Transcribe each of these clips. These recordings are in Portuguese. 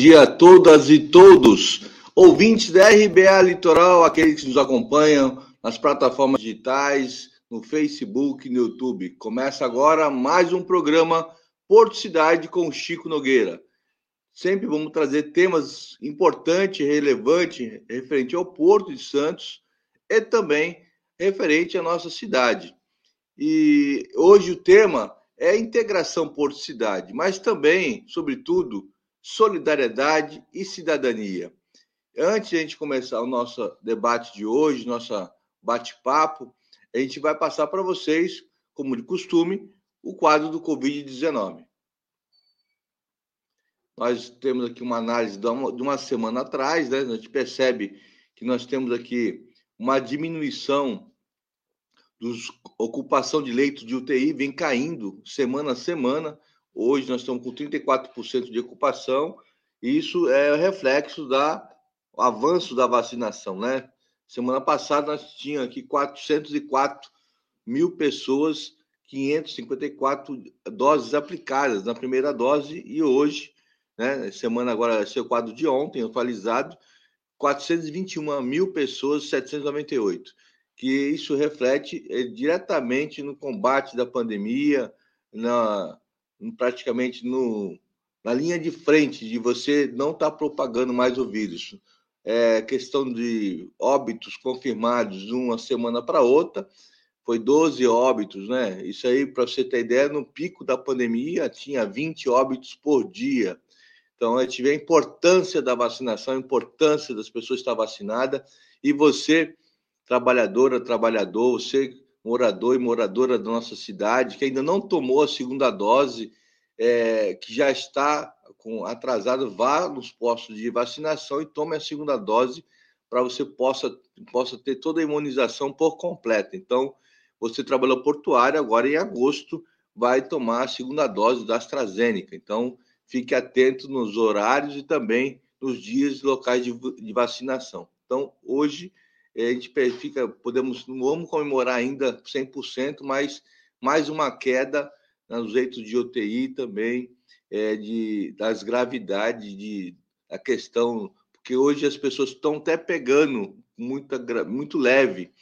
Dia a todas e todos, ouvintes da RBA Litoral, aqueles que nos acompanham nas plataformas digitais, no Facebook, no YouTube. Começa agora mais um programa Porto Cidade com Chico Nogueira. Sempre vamos trazer temas importantes, relevantes, referente ao Porto de Santos e também referente à nossa cidade. E hoje o tema é integração Porto-Cidade, mas também, sobretudo, solidariedade e cidadania. Antes de a gente começar o nosso debate de hoje, nosso bate-papo, a gente vai passar para vocês, como de costume, o quadro do Covid-19. Nós temos aqui uma análise de uma, semana atrás, né? a gente percebe que nós temos aqui uma diminuição dos ocupação de leitos de UTI vem caindo semana a semana. Hoje nós estamos com 34% de ocupação, e isso é reflexo da avanço da vacinação, né? Semana passada nós tínhamos aqui 404 mil pessoas, 554 doses aplicadas na primeira dose, e hoje, né? Semana agora, o quadro de ontem, atualizado, 421 mil pessoas, 798. Que isso reflete é, diretamente no combate da pandemia, na, praticamente no, na linha de frente de você não estar tá propagando mais o vírus. É, questão de óbitos confirmados de uma semana para outra, foi 12 óbitos, né? Isso aí, para você ter ideia, no pico da pandemia tinha 20 óbitos por dia. Então, a gente vê a importância da vacinação, a importância das pessoas estar vacinadas, e você, trabalhadora, trabalhador, você morador e moradora da nossa cidade, que ainda não tomou a segunda dose, é, que já está com atrasado, vá nos postos de vacinação e tome a segunda dose para você possa, possa ter toda a imunização por completo. Então, você trabalhou portuário, agora em agosto vai tomar a segunda dose da AstraZeneca. Então, fique atento nos horários e também nos dias locais de, de vacinação. Então, hoje a gente fica, podemos, não vamos comemorar ainda 100%, mas mais uma queda nos leitos de UTI também, é, de, das gravidades, de, a questão, porque hoje as pessoas estão até pegando muita, muito leve,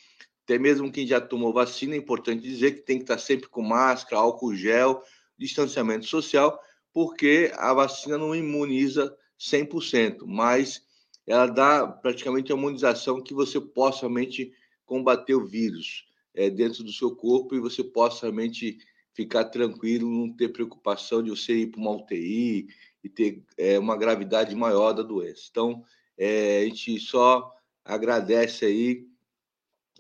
até mesmo quem já tomou vacina, é importante dizer que tem que estar sempre com máscara, álcool gel, distanciamento social, porque a vacina não imuniza 100%, mas ela dá praticamente a imunização que você possa realmente combater o vírus é, dentro do seu corpo e você possa realmente ficar tranquilo, não ter preocupação de você ir para uma UTI e ter é, uma gravidade maior da doença. Então, é, a gente só agradece aí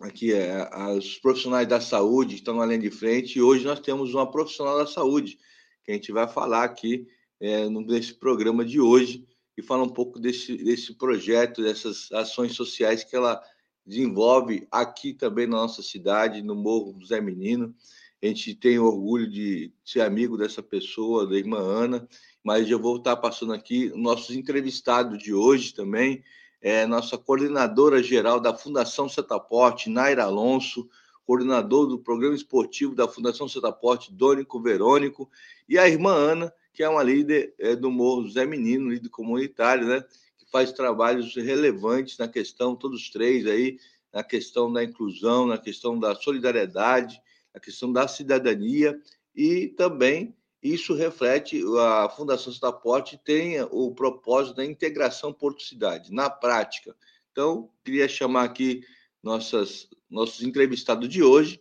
aqui é, aos profissionais da saúde que estão na linha de frente e hoje nós temos uma profissional da saúde que a gente vai falar aqui é, nesse programa de hoje, e fala um pouco desse, desse projeto, dessas ações sociais que ela desenvolve aqui também na nossa cidade, no Morro do Zé Menino. A gente tem orgulho de ser amigo dessa pessoa, da irmã Ana, mas eu vou estar passando aqui nossos entrevistados de hoje também, é nossa coordenadora geral da Fundação Setaporte, Naira Alonso, coordenador do programa esportivo da Fundação Setaporte, Dônico Verônico, e a irmã Ana, que é uma líder é, do Morro Zé Menino, líder comunitário, né? Que faz trabalhos relevantes na questão, todos três aí, na questão da inclusão, na questão da solidariedade, na questão da cidadania e também isso reflete a Fundação Setaporte tem o propósito da integração Porto-Cidade na prática. Então, queria chamar aqui nossas, nossos entrevistados de hoje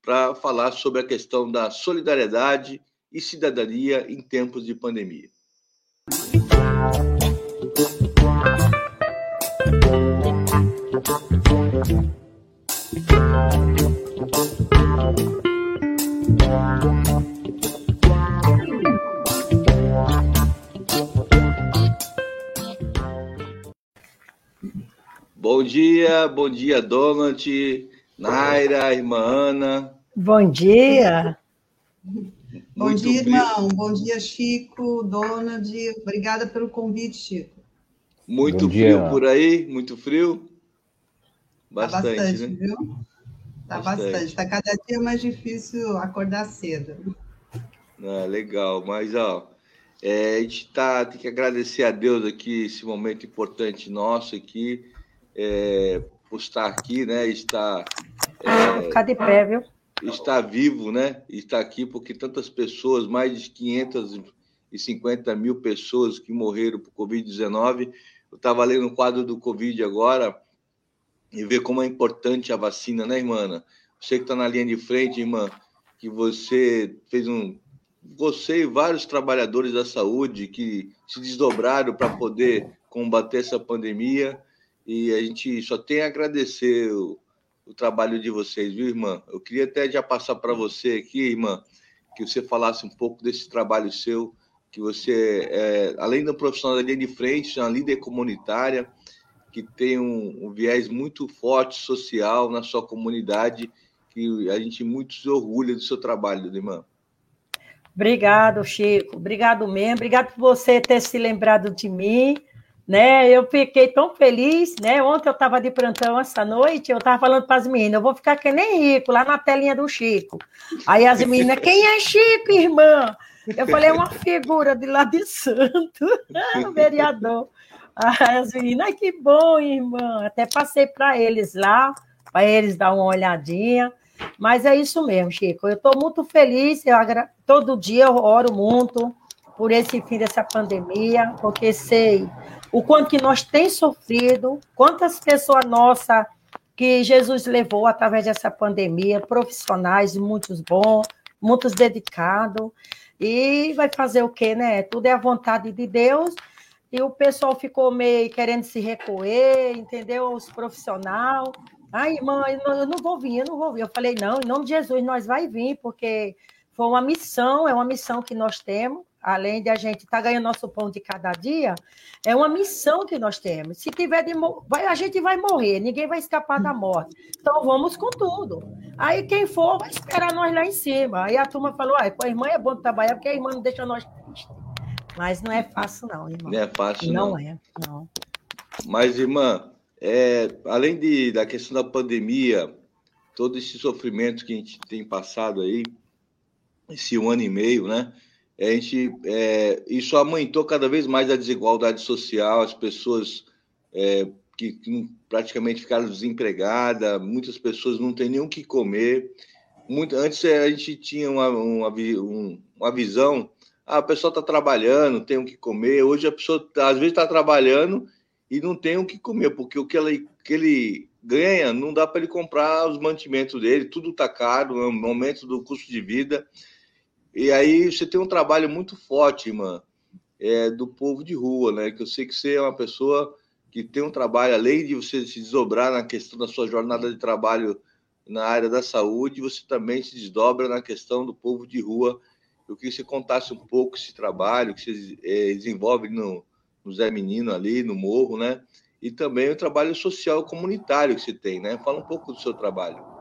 para falar sobre a questão da solidariedade e cidadania em tempos de pandemia. Bom dia, bom dia, Donald, Naira, irmã Ana. Bom dia. Bom Muito dia, irmão. Bom dia, Chico, Donald. Obrigada pelo convite, Chico. Muito Bom frio dia. por aí? Muito frio? Bastante, tá bastante né? viu? Tá bastante. Está cada dia mais difícil acordar cedo. Ah, legal. Mas, ó, É, a gente tá, tem que agradecer a Deus aqui, esse momento importante nosso aqui, é, por estar aqui, né? Estar. É, Ficar de pé, viu? Estar vivo, né? Estar aqui porque tantas pessoas, mais de 550 mil pessoas que morreram por Covid-19. Eu estava lendo o quadro do Covid agora e ver como é importante a vacina, né, irmã? Você que está na linha de frente, irmã, que você fez um. Você e vários trabalhadores da saúde que se desdobraram para poder combater essa pandemia. E a gente só tem a agradecer o, trabalho de vocês, viu, irmã? Eu queria até já passar para você aqui, irmã, que você falasse um pouco desse trabalho seu, que você, é, além do profissional da linha de frente, é uma líder comunitária, que tem um, um viés muito forte social na sua comunidade que a gente muito se orgulha do seu trabalho, irmã. Obrigado, Chico. Obrigado mesmo. Obrigado por você ter se lembrado de mim. Né? Eu fiquei tão feliz, né? Ontem eu estava de plantão essa noite, eu estava falando para as meninas, eu vou ficar que nem rico, lá na telinha do Chico. Aí as meninas, quem é Chico, irmã? Eu falei, é uma figura de lá de santo, o vereador. Aí as meninas, que bom, irmã. Até passei para eles lá, para eles dar uma olhadinha. Mas é isso mesmo, Chico. Eu estou muito feliz. Eu agra... Todo dia eu oro muito por esse fim dessa pandemia, porque sei o quanto que nós tem sofrido, quantas pessoas nossas que Jesus levou através dessa pandemia, profissionais, muitos bons, muitos dedicados, e vai fazer o quê, né? Tudo é a vontade de Deus, e o pessoal ficou meio querendo se recolher, entendeu? Os profissionais, Ai, mãe, eu não vou vir, eu não vou vir. Eu falei, não, em nome de Jesus, nós vai vir, porque foi uma missão, é uma missão que nós temos, além de a gente estar tá ganhando nosso pão de cada dia, é uma missão que nós temos. Se tiver de vai, a gente vai morrer, ninguém vai escapar da morte. Então vamos com tudo. Aí quem for vai esperar nós lá em cima. Aí a turma falou: ah, a irmã é bom trabalhar, porque a irmã não deixa nós tristes. Mas não é fácil, não, irmão. Não é fácil, não. Não é, não. Mas, irmã, é, além de, da questão da pandemia, todo esse sofrimento que a gente tem passado aí, esse um ano e meio, né? A gente, é, isso aumentou cada vez mais a desigualdade social, as pessoas é, que, que, praticamente ficaram desempregadas, muitas pessoas não têm nem o que comer. Muito, antes a gente tinha uma, uma, uma visão, ah, a pessoa está trabalhando, tem o que comer. Hoje a pessoa, às vezes, está trabalhando e não tem o que comer, porque o que ele, que ele ganha não dá para ele comprar os mantimentos dele, tudo está caro, é um aumento do custo de vida. E aí você tem um trabalho muito forte, irmã, é, do povo de rua, né? Que eu sei que você é uma pessoa que tem um trabalho, além de você se desdobrar na questão da sua jornada de trabalho na área da saúde, você também se desdobra na questão do povo de rua. Eu queria que você contasse um pouco esse trabalho que você é, desenvolve no, no Zé Menino ali, no Morro, né? E também o trabalho social comunitário que você tem, né? Fala um pouco do seu trabalho.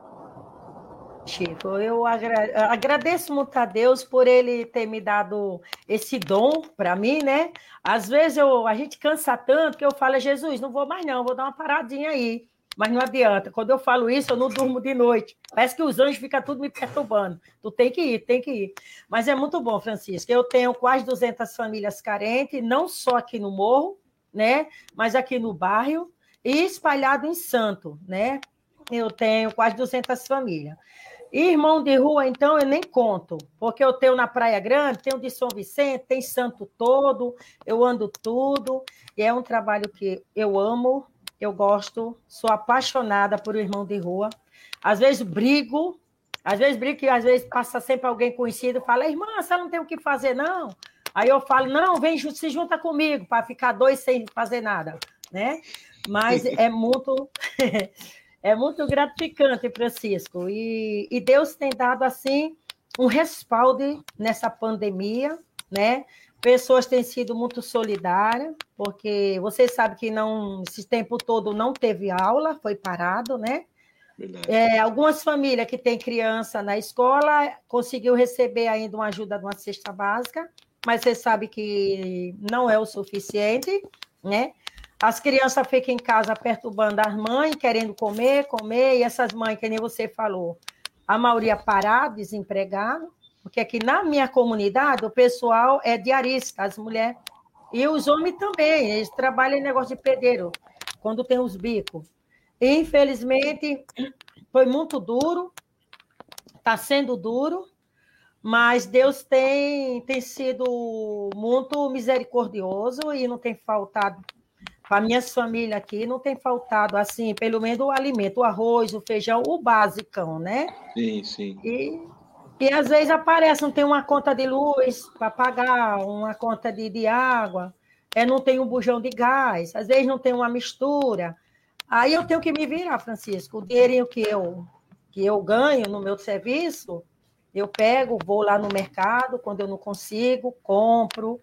Chico, eu agradeço muito a Deus por ele ter me dado esse dom para mim, né? Às vezes eu, a gente cansa tanto que eu falo, Jesus, não vou mais não, vou dar uma paradinha aí. Mas não adianta. Quando eu falo isso, eu não durmo de noite. Parece que os anjos ficam tudo me perturbando. Tu tem que ir, tem que ir. Mas é muito bom, Francisco. Eu tenho quase 200 famílias carentes, não só aqui no morro, né? Mas aqui no bairro e espalhado em Santo, né? Eu tenho quase 200 famílias. Irmão de rua, então, eu nem conto, porque eu tenho na Praia Grande, tenho de São Vicente, tem Santo todo, eu ando tudo, e é um trabalho que eu amo, eu gosto, sou apaixonada por irmão de rua. Às vezes brigo, às vezes brigo que às vezes passa sempre alguém conhecido e fala, irmã, você não tem o que fazer, não? Aí eu falo, não, vem, se junta comigo, para ficar dois sem fazer nada, né? Mas é muito, é muito gratificante, Francisco. E, e Deus tem dado, assim, um respaldo nessa pandemia, né? Pessoas têm sido muito solidárias, porque você sabe que não esse tempo todo não teve aula, foi parado, né? É, algumas famílias que têm criança na escola conseguiu receber ainda uma ajuda de uma cesta básica, mas você sabe que não é o suficiente, né? As crianças ficam em casa perturbando as mães, querendo comer, comer, e essas mães, que nem você falou, a maioria parada, desempregada, Porque aqui na minha comunidade, o pessoal é diarista, as mulheres. E os homens também, eles trabalham em negócio de pedreiro, quando tem os bicos. Infelizmente, foi muito duro, está sendo duro, mas Deus tem, tem sido muito misericordioso e não tem faltado para minhas famílias aqui, não tem faltado, assim, pelo menos o alimento, o arroz, o feijão, o basicão, né? Sim, sim. E, e às vezes aparece, não tem uma conta de luz para pagar, uma conta de, de água, é, não tem um bujão de gás, às vezes não tem uma mistura. Aí eu tenho que me virar, Francisco. O dinheirinho que eu, que eu ganho no meu serviço, eu pego, vou lá no mercado, quando eu não consigo, compro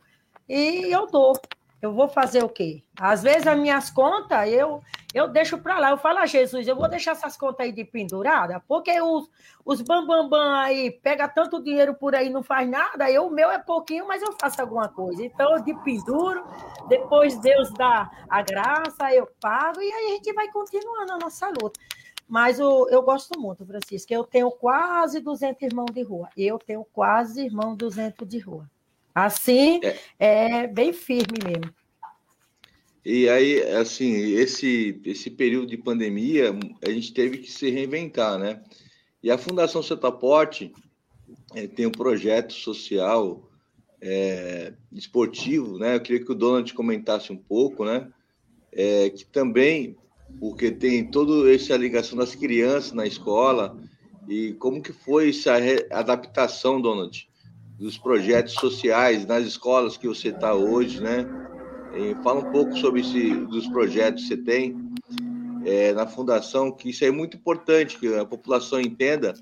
e eu dou. Eu vou fazer o quê? Às vezes as minhas contas eu eu deixo para lá. Eu falo a Jesus, eu vou deixar essas contas aí de pendurada, porque os, os bambambam bam, bam aí pega tanto dinheiro por aí não faz nada. Eu, o meu é pouquinho, mas eu faço alguma coisa. Então eu de penduro, depois Deus dá a graça, eu pago e aí a gente vai continuando a nossa luta. Mas o, eu gosto muito, Francisco. Eu tenho quase 200 irmãos de rua. Eu tenho quase irmão 200 de rua. Assim, é, é bem firme mesmo. E aí, assim, esse, esse período de pandemia, a gente teve que se reinventar, né? E a Fundação Setaporte é, tem um projeto social é, esportivo, né? Eu queria que o Donald comentasse um pouco, né? É, que também, porque tem toda essa ligação das crianças na escola, e como que foi essa adaptação, Donald, dos projetos sociais nas escolas que você está hoje, né? E fala um pouco sobre esse, dos projetos que você tem é, na fundação, que isso é muito importante, que a população entenda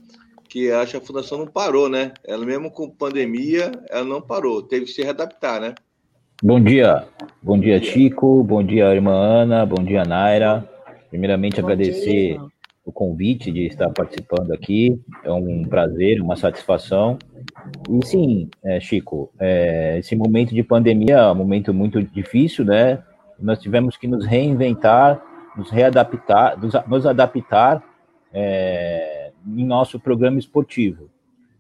que acho que a fundação não parou, né? Ela mesmo com pandemia, ela não parou, teve que se readaptar, né? Bom dia, bom dia Chico, bom dia irmã Ana, bom dia Naira. Primeiramente bom agradecer dia. o convite de estar participando aqui, é um prazer, uma satisfação e sim, é, Chico, é, esse momento de pandemia é um momento muito difícil, né? Nós tivemos que nos reinventar, nos readaptar, nos, nos adaptar é, em nosso programa esportivo.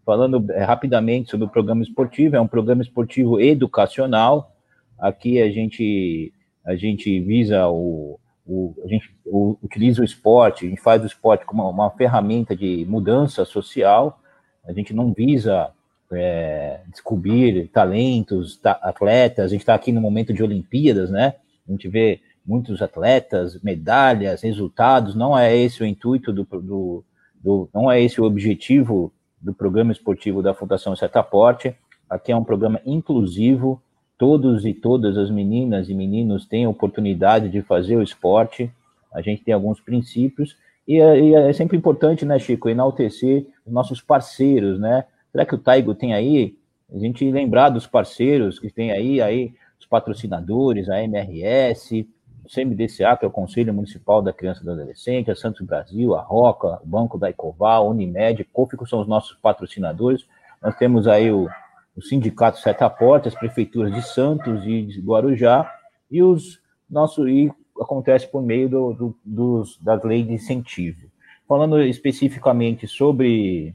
Falando é, rapidamente sobre o programa esportivo, é um programa esportivo educacional. Aqui a gente a gente visa o, o a gente o, utiliza o esporte, a gente faz o esporte como uma, uma ferramenta de mudança social. A gente não visa é, descobrir talentos, ta atletas. A gente está aqui no momento de Olimpíadas, né? A gente vê muitos atletas, medalhas, resultados. Não é esse o intuito do, do, do não é esse o objetivo do programa esportivo da Fundação Setaporte. Aqui é um programa inclusivo. Todos e todas as meninas e meninos têm a oportunidade de fazer o esporte. A gente tem alguns princípios e é, e é sempre importante, né, Chico, enaltecer os nossos parceiros, né? Será que o Taigo tem aí? A gente lembrar dos parceiros que tem aí, aí os patrocinadores, a MRS, o CMDCA, que é o Conselho Municipal da Criança e do Adolescente, a Santos Brasil, a Roca, o Banco da Ecoval, Unimed, Cofico são os nossos patrocinadores. Nós temos aí o, o Sindicato Setaporte, as prefeituras de Santos e de Guarujá, e os nossos e acontece por meio do, do, dos, das leis de incentivo. Falando especificamente sobre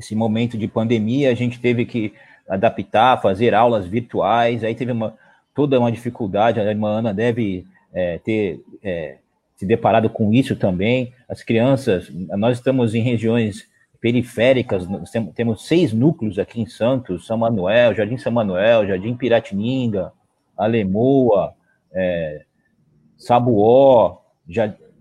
esse momento de pandemia, a gente teve que adaptar, fazer aulas virtuais, aí teve uma, toda uma dificuldade, a irmã Ana deve é, ter é, se deparado com isso também. As crianças, nós estamos em regiões periféricas, temos seis núcleos aqui em Santos, São Manuel, Jardim São Manuel, Jardim Piratininga, Alemoa, é, Sabuó,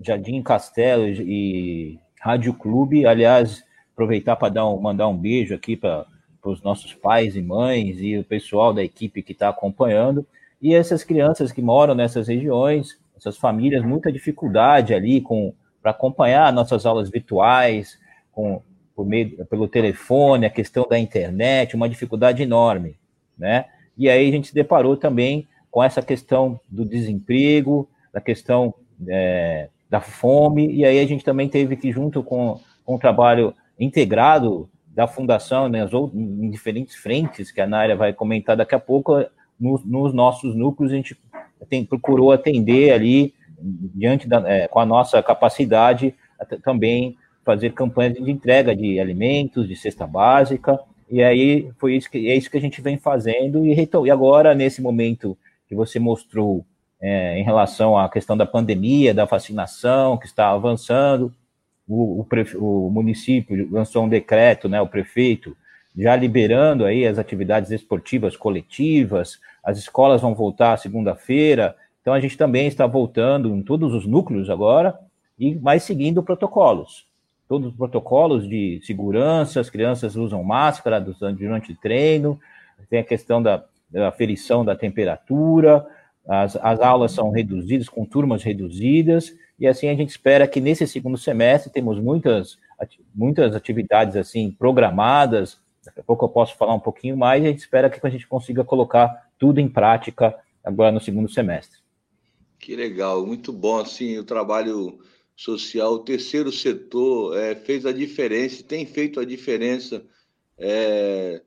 Jardim Castelo e Rádio Clube, aliás, aproveitar para um, mandar um beijo aqui para os nossos pais e mães e o pessoal da equipe que está acompanhando. E essas crianças que moram nessas regiões, essas famílias, muita dificuldade ali com para acompanhar nossas aulas virtuais, com, por meio, pelo telefone, a questão da internet, uma dificuldade enorme, né? E aí a gente se deparou também com essa questão do desemprego, da questão é, da fome, e aí a gente também teve que, junto com, com o trabalho integrado da fundação né, em diferentes frentes, que a Nária vai comentar daqui a pouco, nos, nos nossos núcleos a gente tem, procurou atender ali, diante da, é, com a nossa capacidade, também fazer campanhas de entrega de alimentos, de cesta básica, E aí foi isso que é isso que a gente vem fazendo e, e agora nesse momento que você mostrou é, em relação à questão da pandemia, da vacinação que está avançando, o, o, o município lançou um decreto, né, o prefeito já liberando aí as atividades esportivas coletivas, as escolas vão voltar segunda-feira, então a gente também está voltando em todos os núcleos agora, e mais seguindo protocolos. Todos os protocolos de segurança, as crianças usam máscara durante o treino, tem a questão da, da aferição da temperatura, as, as aulas são reduzidas, com turmas reduzidas, e assim a gente espera que nesse segundo semestre temos muitas, muitas atividades assim programadas, daqui a pouco eu posso falar um pouquinho mais, e a gente espera que a gente consiga colocar tudo em prática agora no segundo semestre. Que legal, muito bom assim o trabalho social, o terceiro setor é, fez a diferença, tem feito a diferença é,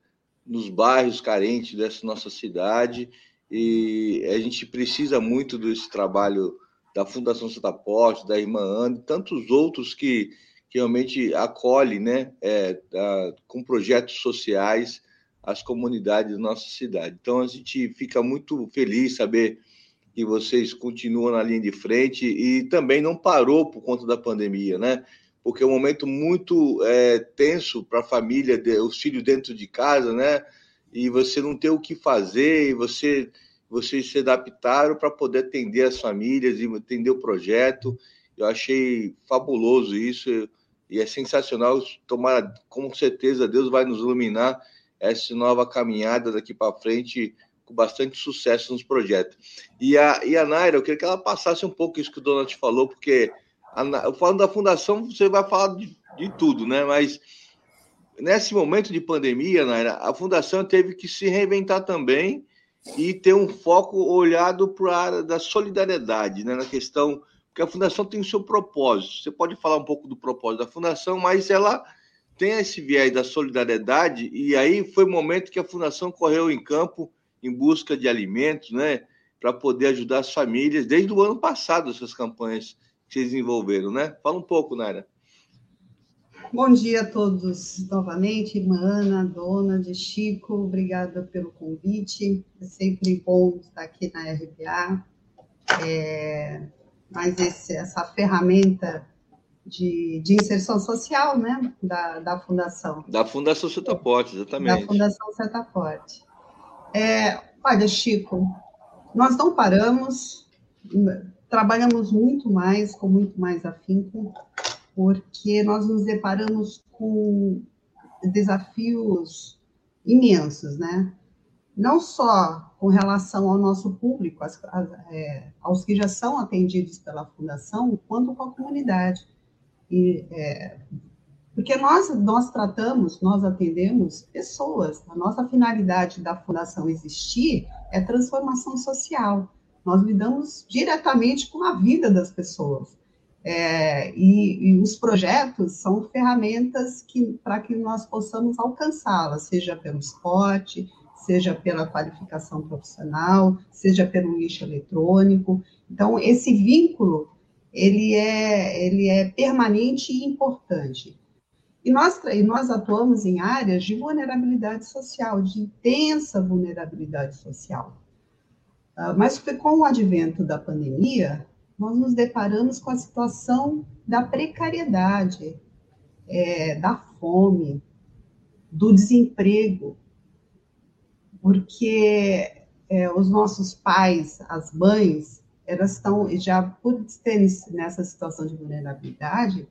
nos bairros carentes dessa nossa cidade. E a gente precisa muito desse trabalho da Fundação Santa Porte, da Irmã Ana e tantos outros que, que realmente acolhem né, é, a, com projetos sociais as comunidades da nossa cidade. Então a gente fica muito feliz saber que vocês continuam na linha de frente e também não parou por conta da pandemia, né? Porque é um momento muito é, tenso para a família, os filhos dentro de casa, né? E você não ter o que fazer, e você vocês se adaptaram para poder atender as famílias e atender o projeto. Eu achei fabuloso isso e é sensacional. Tomara, com certeza, Deus vai nos iluminar essa nova caminhada daqui para frente com bastante sucesso nos projetos. E a, e a Naira, eu queria que ela passasse um pouco isso que o Donald falou, porque a, falando da fundação, você vai falar de, de tudo, né? Mas nesse momento de pandemia, Naira, a fundação teve que se reinventar também e ter um foco olhado para a área da solidariedade, né? Na questão, porque a fundação tem o seu propósito. Você pode falar um pouco do propósito da fundação, mas ela tem esse viés da solidariedade, e aí foi o momento que a fundação correu em campo em busca de alimentos, né? Para poder ajudar as famílias, desde o ano passado, essas campanhas que vocês desenvolveram, né? Fala um pouco, Naira. Bom dia a todos novamente, irmã Ana, dona de Chico, obrigada pelo convite. É sempre bom estar aqui na RBA. É, mas esse, essa ferramenta de, de, inserção social, né, da, da Fundação. Da Fundação Setaporte, exatamente. Da Fundação Setaporte. É, olha, Chico, nós não paramos, trabalhamos muito mais, com muito mais afinco, porque nós nos deparamos com desafios imensos, né? Não só com relação ao nosso público, as, as, é, aos que já são atendidos pela Fundação, quanto com a comunidade. E, é, porque nós, nós tratamos, nós atendemos pessoas. A nossa finalidade da Fundação existir é transformação social. Nós lidamos diretamente com a vida das pessoas. É, e, e, os projetos são ferramentas que para que nós possamos alcançá-las, seja pelo esporte, seja pela qualificação profissional, seja pelo lixo eletrônico. Então, esse vínculo ele é, ele é permanente e importante. E nós, e nós atuamos em áreas de vulnerabilidade social, de intensa vulnerabilidade social. Uh, mas com o advento da pandemia, nós nos deparamos com a situação da precariedade, é, da fome, do desemprego, porque é, os nossos pais, as mães, elas estão já por terem nessa situação de vulnerabilidade,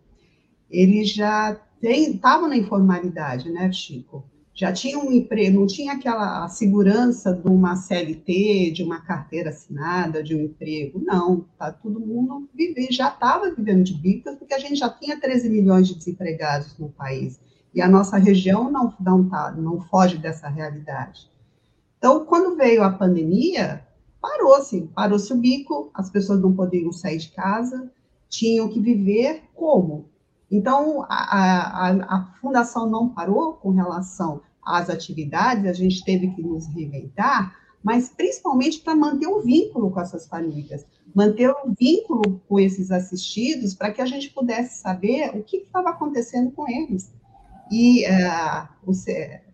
eles já estavam na informalidade, né, Chico? Já tinha um emprego, não tinha aquela segurança de uma CLT, de uma carteira assinada, de um emprego. Não, tá todo mundo vive, já estava vivendo de bicas, porque a gente já tinha 13 milhões de desempregados no país. E a nossa região não, não, tá, não foge dessa realidade. Então, quando veio a pandemia, parou-se, parou-se o bico, as pessoas não podiam sair de casa, tinham que viver como? Então, a, a, a, fundação não parou com relação às atividades, a gente teve que nos reinventar, mas principalmente para manter o vínculo com essas famílias, manter o vínculo com esses assistidos, para que a gente pudesse saber o que estava acontecendo com eles. E uh,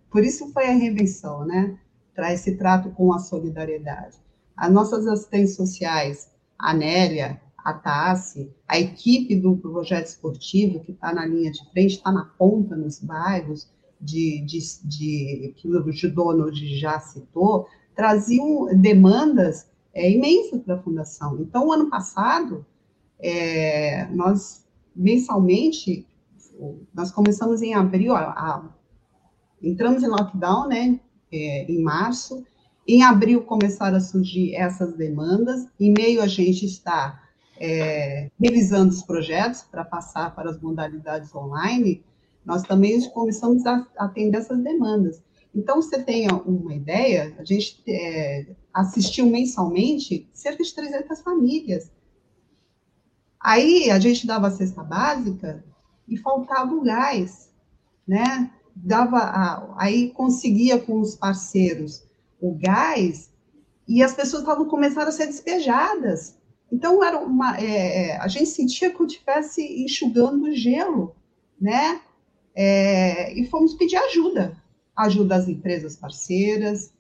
por isso foi a reinvenção, né? Para esse trato com a solidariedade. As nossas assistentes sociais, a Nélia, a Tassi, a equipe do projeto esportivo, que está na linha de frente, está na ponta nos bairros, de, de, de, que o dono já citou, traziam demandas é, imensas para a fundação. Então, ano passado, é, nós mensalmente, nós começamos em abril, a, a, entramos em lockdown, né, é, em março, em abril começaram a surgir essas demandas, em meio a gente está é, revisando os projetos para passar para as modalidades online, nós também começamos a atender essas demandas. Então, você tenha uma ideia, a gente é, assistiu mensalmente cerca de 300 famílias. Aí, a gente dava a cesta básica e faltava o gás, né? Dava a, aí conseguia com os parceiros o gás e as pessoas estavam começando a ser despejadas. Então, era uma, é, é a gente sentia como estivesse enxugando gelo, né? É, e fomos pedir ajuda, ajuda às empresas parceiras,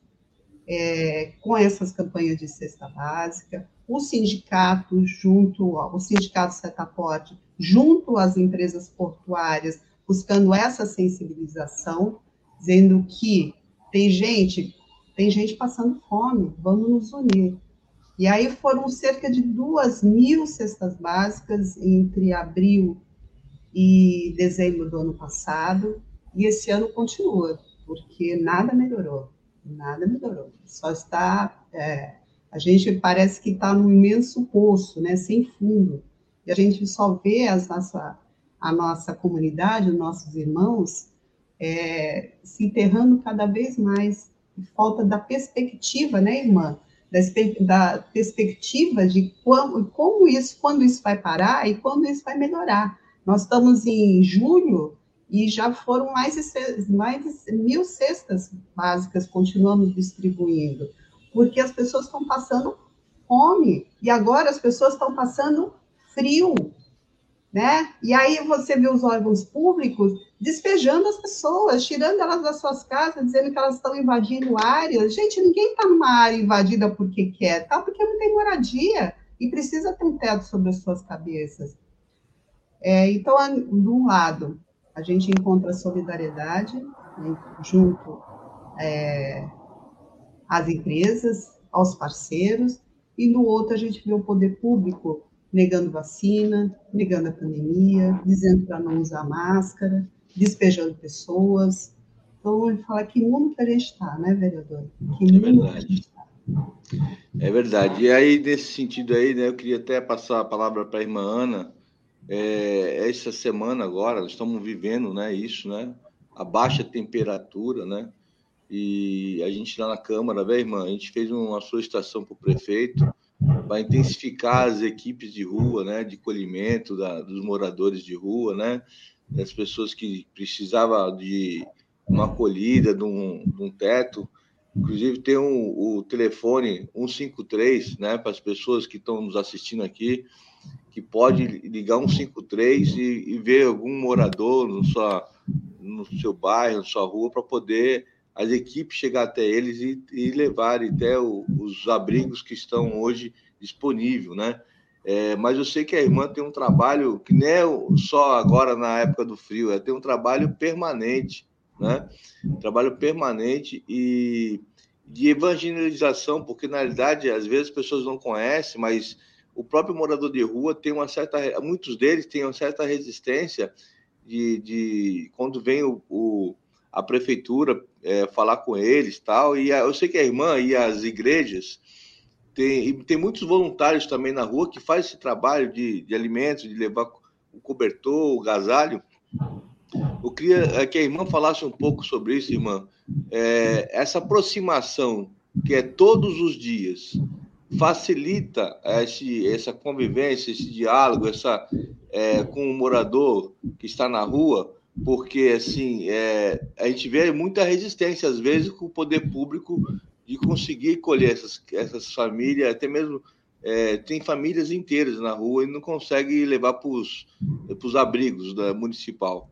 é, com essas campanhas de cesta básica, o sindicato junto, ao sindicato Setaporte, junto às empresas portuárias, buscando essa sensibilização, dizendo que tem gente, tem gente passando fome, vamos nos unir. E aí foram cerca de duas mil cestas básicas entre abril e dezembro do ano passado, e esse ano continua, porque nada melhorou, nada melhorou. Só está, é, a gente parece que está num imenso poço, né, sem fundo, e a gente só vê as nossa, a nossa comunidade, os nossos irmãos, é, se enterrando cada vez mais, falta da perspectiva, né, irmã? Da, perspectiva de como, como isso, quando isso vai parar e quando isso vai melhorar. Nós estamos em julho e já foram mais de, mais de mil cestas básicas, continuamos distribuindo, porque as pessoas estão passando fome e agora as pessoas estão passando frio, né? E aí você vê os órgãos públicos despejando as pessoas, tirando elas das suas casas, dizendo que elas estão invadindo áreas. Gente, ninguém está numa área invadida porque quer, tá? Porque não tem moradia e precisa ter um teto sobre as suas cabeças. É, então, de um lado, a gente encontra solidariedade né, junto é, às empresas, aos parceiros, e no outro a gente vê o poder público negando vacina, negando a pandemia, dizendo para não usar máscara, despejando pessoas. Então, ele fala que mundo que a gente está, né, vereador? Que é verdade. está. É verdade. E aí, nesse sentido aí, né, eu queria até passar a palavra para a irmã Ana. É, essa semana agora, nós estamos vivendo né, isso, né? A baixa temperatura, né? E a gente lá na Câmara, velho, irmã, a gente fez uma solicitação para o prefeito vai intensificar as equipes de rua, né, de colhimento da, dos moradores de rua, né, das pessoas que precisavam de uma acolhida, de um, de um teto. Inclusive, tem um, o telefone 153, né, para as pessoas que estão nos assistindo aqui, que pode ligar 153 e, e ver algum morador no, sua, no seu bairro, na sua rua, para poder as equipes chegar até eles e, e levarem até o, os abrigos que estão hoje disponíveis, né? É, mas eu sei que a irmã tem um trabalho que não é só agora na época do frio, é ter um trabalho permanente, né? Trabalho permanente e de evangelização, porque na realidade às vezes as pessoas não conhecem, mas o próprio morador de rua tem uma certa, muitos deles têm uma certa resistência de, de quando vem o, o a prefeitura é, falar com eles tal. E a, eu sei que a irmã e as igrejas tem, tem muitos voluntários também na rua que fazem esse trabalho de, de alimentos, de levar o cobertor, o gasalho. Eu queria é, que a irmã falasse um pouco sobre isso, irmã. É, essa aproximação que é todos os dias facilita esse, essa convivência, esse diálogo, essa é, com o morador que está na rua porque assim é, a gente vê muita resistência às vezes com o poder público de conseguir colher essas, essas famílias, até mesmo é, tem famílias inteiras na rua e não consegue levar para os abrigos da municipal.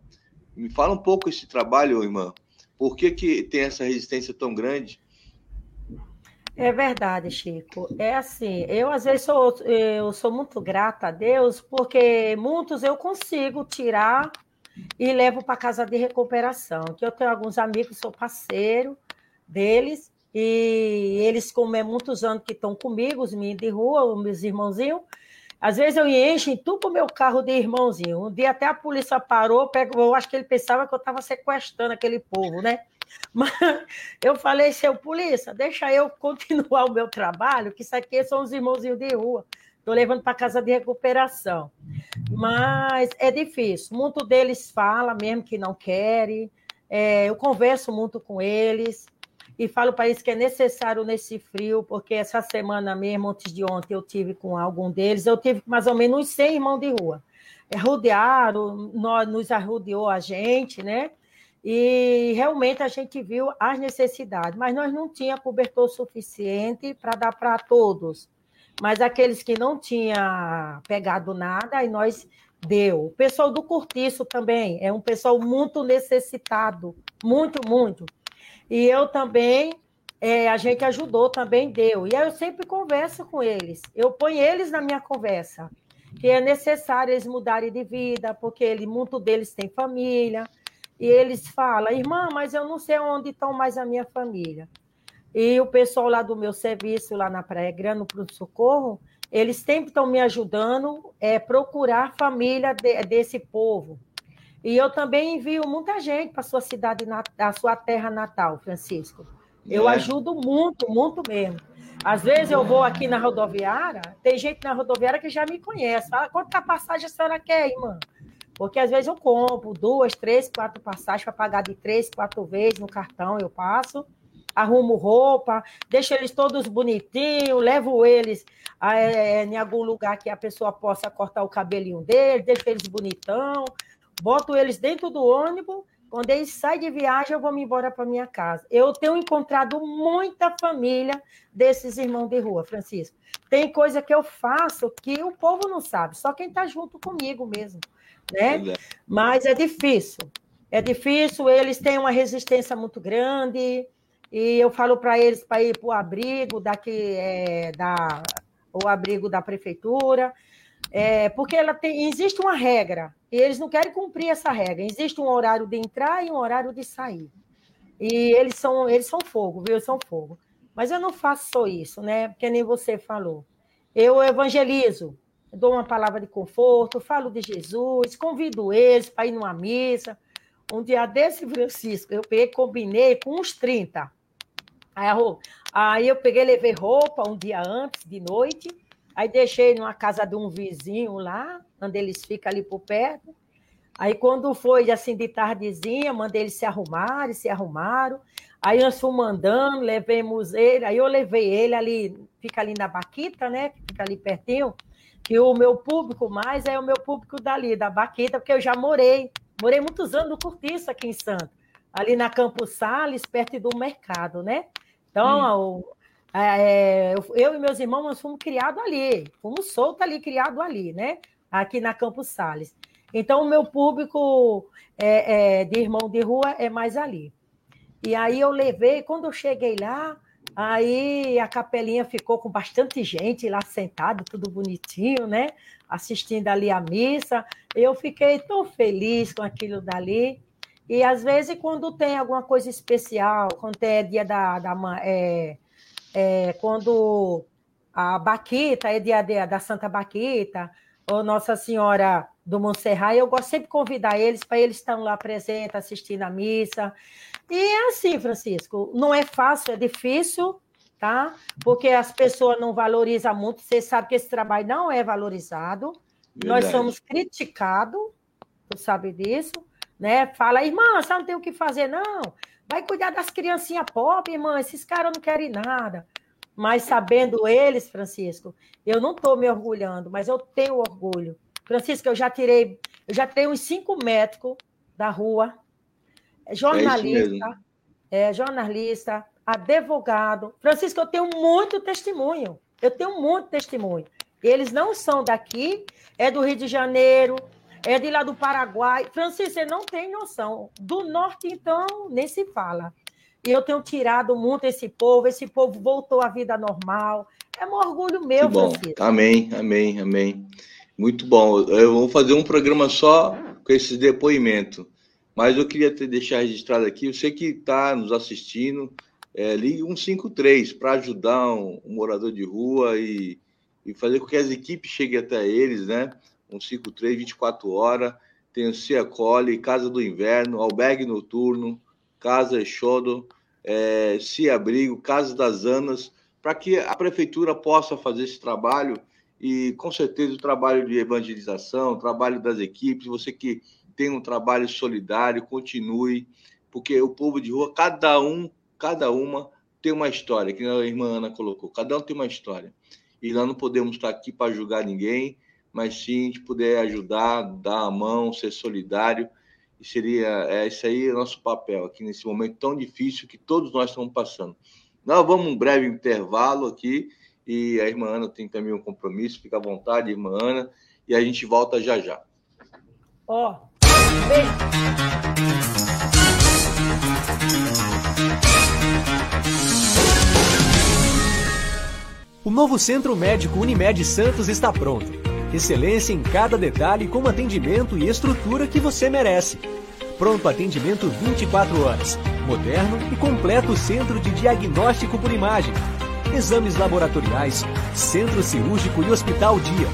Me fala um pouco esse trabalho, irmã, Por que, que tem essa resistência tão grande? É verdade, Chico. É assim, eu às vezes sou, eu sou muito grata a Deus, porque muitos eu consigo tirar e levo para casa de recuperação. Que eu tenho alguns amigos, sou parceiro deles, e eles, como é muitos anos que estão comigo, os meninos de rua, os meus irmãozinhos, às vezes eu encho em tudo o meu carro de irmãozinho. Um dia até a polícia parou, eu acho que ele pensava que eu estava sequestrando aquele povo, né? Mas eu falei, seu polícia, deixa eu continuar o meu trabalho, que isso aqui são os irmãozinhos de rua. Estou levando para casa de recuperação. Mas é difícil. Muito deles fala mesmo que não querem. É, eu converso muito com eles e falo para eles que é necessário nesse frio, porque essa semana mesmo, antes de ontem, eu tive com algum deles, eu tive mais ou menos uns 100 irmãos de rua. É, rodearam, nós, nos arrodeou a gente, né? E realmente a gente viu as necessidades, mas nós não tinha cobertor suficiente para dar para todos. Mas aqueles que não tinha pegado nada, aí nós deu. O pessoal do Cortiço também é um pessoal muito necessitado, muito, muito. E eu também, é, a gente ajudou também, deu. E aí eu sempre converso com eles, eu ponho eles na minha conversa, que é necessário eles mudarem de vida, porque ele, muito deles tem família, e eles falam, irmã, mas eu não sei onde estão mais a minha família. E o pessoal lá do meu serviço, lá na Praia Grande, no Pronto Socorro, eles sempre estão me ajudando a é, procurar família de, desse povo. E eu também envio muita gente para a sua cidade, a sua terra natal, Francisco. Eu é. ajudo muito, muito mesmo. Às vezes eu vou aqui na rodoviária, tem gente na rodoviária que já me conhece. Fala, quanta passagem a senhora quer, irmã? Porque às vezes eu compro duas, três, quatro passagens para pagar de três, quatro vezes no cartão, eu passo, arrumo roupa, deixo eles todos bonitinhos, levo eles é, em algum lugar que a pessoa possa cortar o cabelinho deles, deixo eles bonitão, boto eles dentro do ônibus. Quando eles saem de viagem, eu vou me embora para minha casa. Eu tenho encontrado muita família desses irmãos de rua, Francisco. Tem coisa que eu faço que o povo não sabe, só quem está junto comigo mesmo né? É. Mas é difícil. É difícil, eles têm uma resistência muito grande, e eu falo para eles para ir para o abrigo daqui, é, da, o abrigo da prefeitura, é, porque ela tem, existe uma regra, e eles não querem cumprir essa regra. Existe um horário de entrar e um horário de sair. E eles são, eles são fogo, viu? Eles são fogo. Mas eu não faço só isso, né? Porque nem você falou. Eu evangelizo, dou uma palavra de conforto, falo de Jesus, convido eles para ir numa missa. Um dia desse, Francisco, eu peguei, combinei com uns 30. Aí, aí eu peguei, levei roupa um dia antes, de noite, aí deixei numa casa de um vizinho lá, onde eles ficam ali por perto. Aí, quando foi assim de tardezinha, mandei eles se arrumarem, se arrumaram. Aí nós fomos andando, levemos ele, aí eu levei ele ali, fica ali na Baquita, né? Fica ali pertinho que o meu público mais é o meu público dali, da Baqueta, porque eu já morei, morei muitos anos no Curtiço aqui em Santo, ali na Campos Sales, perto do mercado, né? Então, hum. é, eu e meus irmãos nós fomos criados ali, fomos soltos ali, criados ali, né? Aqui na Campos Sales. Então, o meu público é, é, de irmão de rua é mais ali. E aí eu levei, quando eu cheguei lá, Aí a capelinha ficou com bastante gente lá sentado, tudo bonitinho, né? Assistindo ali a missa. Eu fiquei tão feliz com aquilo dali. E às vezes, quando tem alguma coisa especial, quando é dia da. da é, é, quando a Baquita é dia da Santa Baquita, ou Nossa Senhora do Monserrat, eu gosto sempre de convidar eles para eles estar lá presentes, assistindo a missa. E é assim, Francisco, não é fácil, é difícil, tá? Porque as pessoas não valorizam muito. Você sabe que esse trabalho não é valorizado. Verdade. Nós somos criticados, tu sabe disso, né? Fala, irmã, você não tem o que fazer, não. Vai cuidar das criancinhas pobres, irmã. Esses caras não querem nada. Mas sabendo eles, Francisco, eu não estou me orgulhando, mas eu tenho orgulho. Francisco, eu já tirei, eu já tenho uns cinco médicos da rua é jornalista, é, jornalista, advogado. Francisco, eu tenho muito testemunho. Eu tenho muito testemunho. Eles não são daqui, é do Rio de Janeiro, é de lá do Paraguai. Francisco, você não tem noção. Do norte, então, nem se fala. E eu tenho tirado muito esse povo, esse povo voltou à vida normal. É um orgulho meu, bom. Francisco. Amém, amém, amém. Muito bom. Eu vou fazer um programa só com esse depoimento. Mas eu queria te deixar registrado aqui, você que está nos assistindo, é, ligue 153 para ajudar um, um, morador de rua e, e, fazer com que as equipes cheguem até eles, né? 153, 24 horas, tem o Ciacole, Casa do Inverno, Albergue Noturno, Casa Xodo, é, Cia Abrigo, Casa das Anas, para que a prefeitura possa fazer esse trabalho e, com certeza, o trabalho de evangelização, o trabalho das equipes, você que tem um trabalho solidário, continue, porque o povo de rua, cada um, cada uma tem uma história, que a irmã Ana colocou, cada um tem uma história. E nós não podemos estar aqui para julgar ninguém, mas sim de poder ajudar, dar a mão, ser solidário. E seria é, esse aí é o nosso papel aqui nesse momento tão difícil que todos nós estamos passando. Nós vamos um breve intervalo aqui e a irmã Ana tem também um compromisso, fica à vontade, irmã Ana, e a gente volta já já. Ó, oh, O novo Centro Médico Unimed Santos está pronto. Excelência em cada detalhe com atendimento e estrutura que você merece. Pronto atendimento 24 horas. Moderno e completo centro de diagnóstico por imagem. Exames laboratoriais, centro cirúrgico e hospital dia.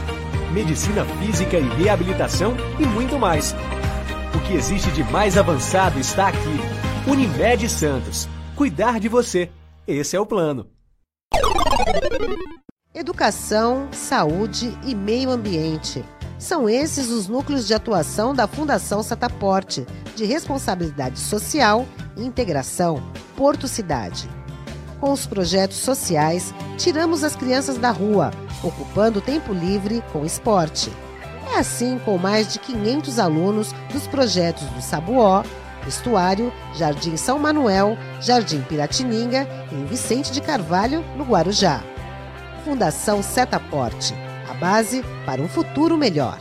Medicina física e reabilitação e muito mais. O que existe de mais avançado está aqui. Unimed Santos. Cuidar de você. Esse é o plano. Educação, saúde e meio ambiente. São esses os núcleos de atuação da Fundação Sataporte, de responsabilidade social e integração Porto Cidade. Com os projetos sociais, tiramos as crianças da rua, ocupando tempo livre com esporte. É assim com mais de 500 alunos dos projetos do Sabuó, Estuário, Jardim São Manuel, Jardim Piratininga e em Vicente de Carvalho, no Guarujá. Fundação Setaporte, a base para um futuro melhor.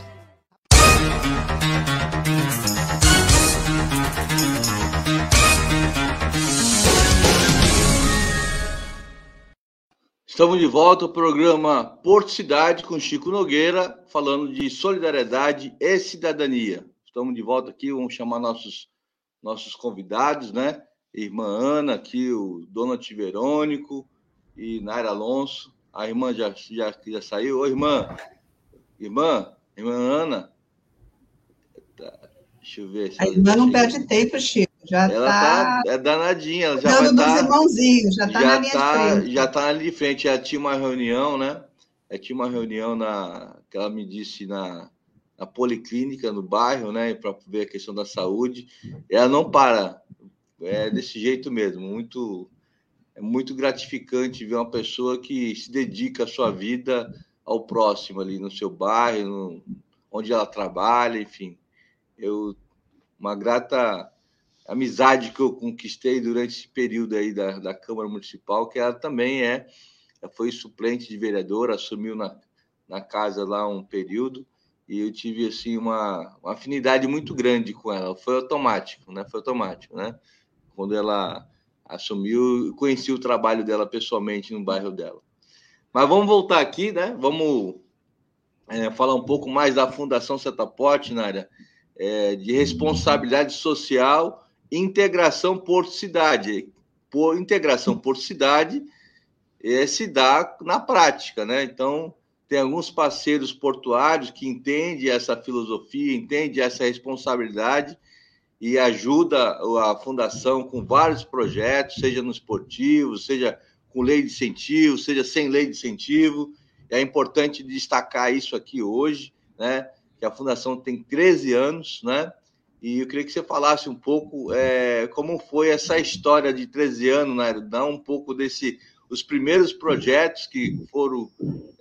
Estamos de volta ao programa Porto Cidade com Chico Nogueira, falando de solidariedade e cidadania. Estamos de volta aqui, vamos chamar nossos, nossos convidados, né? Irmã Ana, aqui o Donald Verônico e Naira Alonso. A irmã já, já, já saiu. Ô, irmã, irmã, irmã Ana. Tá, deixa eu ver. A irmã não perde tempo, Chico. Já ela tá, tá é danadinha, ela já vai dos tá, irmãozinhos, já tá já na linha tá, de frente. Já tá na linha de frente, já tinha uma reunião, né? Já tinha uma reunião na que ela me disse na, na policlínica no bairro, né, para ver a questão da saúde. Ela não para. É desse jeito mesmo, muito é muito gratificante ver uma pessoa que se dedica a sua vida ao próximo ali no seu bairro, no, onde ela trabalha, enfim. Eu uma grata amizade que eu conquistei durante esse período aí da, da Câmara Municipal, que ela também é, foi suplente de vereadora, assumiu na, na casa lá um período, e eu tive, assim, uma, uma afinidade muito grande com ela. Foi automático, né? Foi automático, né? Quando ela assumiu, conheci o trabalho dela pessoalmente no bairro dela. Mas vamos voltar aqui, né? Vamos é, falar um pouco mais da Fundação Setaporte, na área é, de responsabilidade social integração porto-cidade. Por integração porto-cidade é, se dá na prática, né? Então, tem alguns parceiros portuários que entendem essa filosofia, entendem essa responsabilidade e ajuda a fundação com vários projetos, seja no esportivo, seja com lei de incentivo, seja sem lei de incentivo. É importante destacar isso aqui hoje, né? Que a fundação tem 13 anos, né? E eu queria que você falasse um pouco é, como foi essa história de 13 anos, né? Dar um pouco desse os primeiros projetos que foram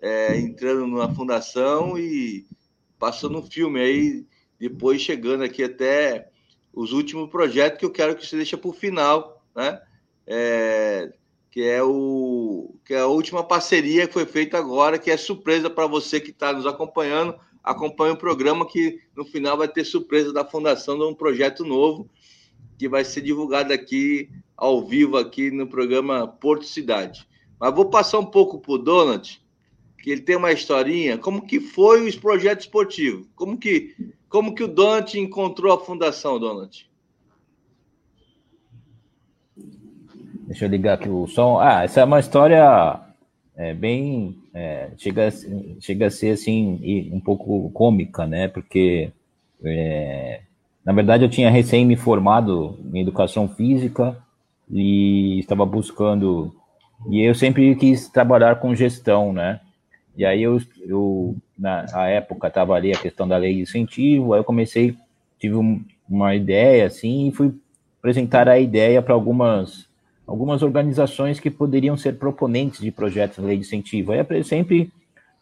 é, entrando na fundação e passando um filme aí, depois chegando aqui até os últimos projetos que eu quero que você deixe para o final, né? É, que é o que é a última parceria que foi feita agora, que é surpresa para você que está nos acompanhando, acompanhe o programa que no final vai ter surpresa da fundação de um projeto novo que vai ser divulgado aqui ao vivo aqui no programa Porto Cidade. Mas vou passar um pouco para o Donald, que ele tem uma historinha. Como que foi os projetos esportivos? Como que, como que o Donald encontrou a fundação, Donald? Deixa eu ligar aqui o som. Ah, essa é uma história é, bem. É, chega, chega a ser assim, um pouco cômica, né? Porque, é, na verdade, eu tinha recém me formado em educação física e estava buscando. E eu sempre quis trabalhar com gestão, né? E aí eu, eu na época, estava ali a questão da lei de incentivo, aí eu comecei, tive um, uma ideia, assim, e fui apresentar a ideia para algumas algumas organizações que poderiam ser proponentes de projetos de lei de incentivo. Aí sempre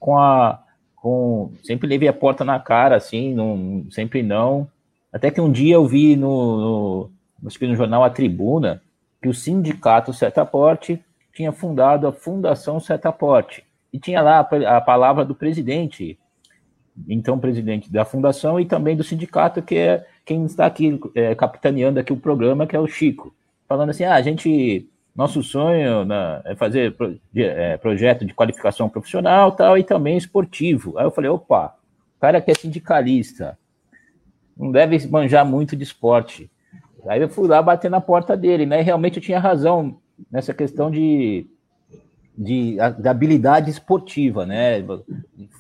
com a com sempre levei a porta na cara assim, não, sempre não. Até que um dia eu vi no, no, no jornal A Tribuna que o sindicato Setaporte tinha fundado a Fundação Setaporte e tinha lá a, palavra do presidente, então presidente da fundação e também do sindicato que é quem está aqui é, capitaneando aqui o programa que é o Chico falando assim: ah, a gente, nosso sonho né, é fazer pro, é, projeto de qualificação profissional tal, e também esportivo. Aí eu falei: opa, o cara que é sindicalista, não deve manjar muito de esporte. Aí eu fui lá bater na porta dele, né? E realmente eu tinha razão nessa questão de, de, de habilidade esportiva, né?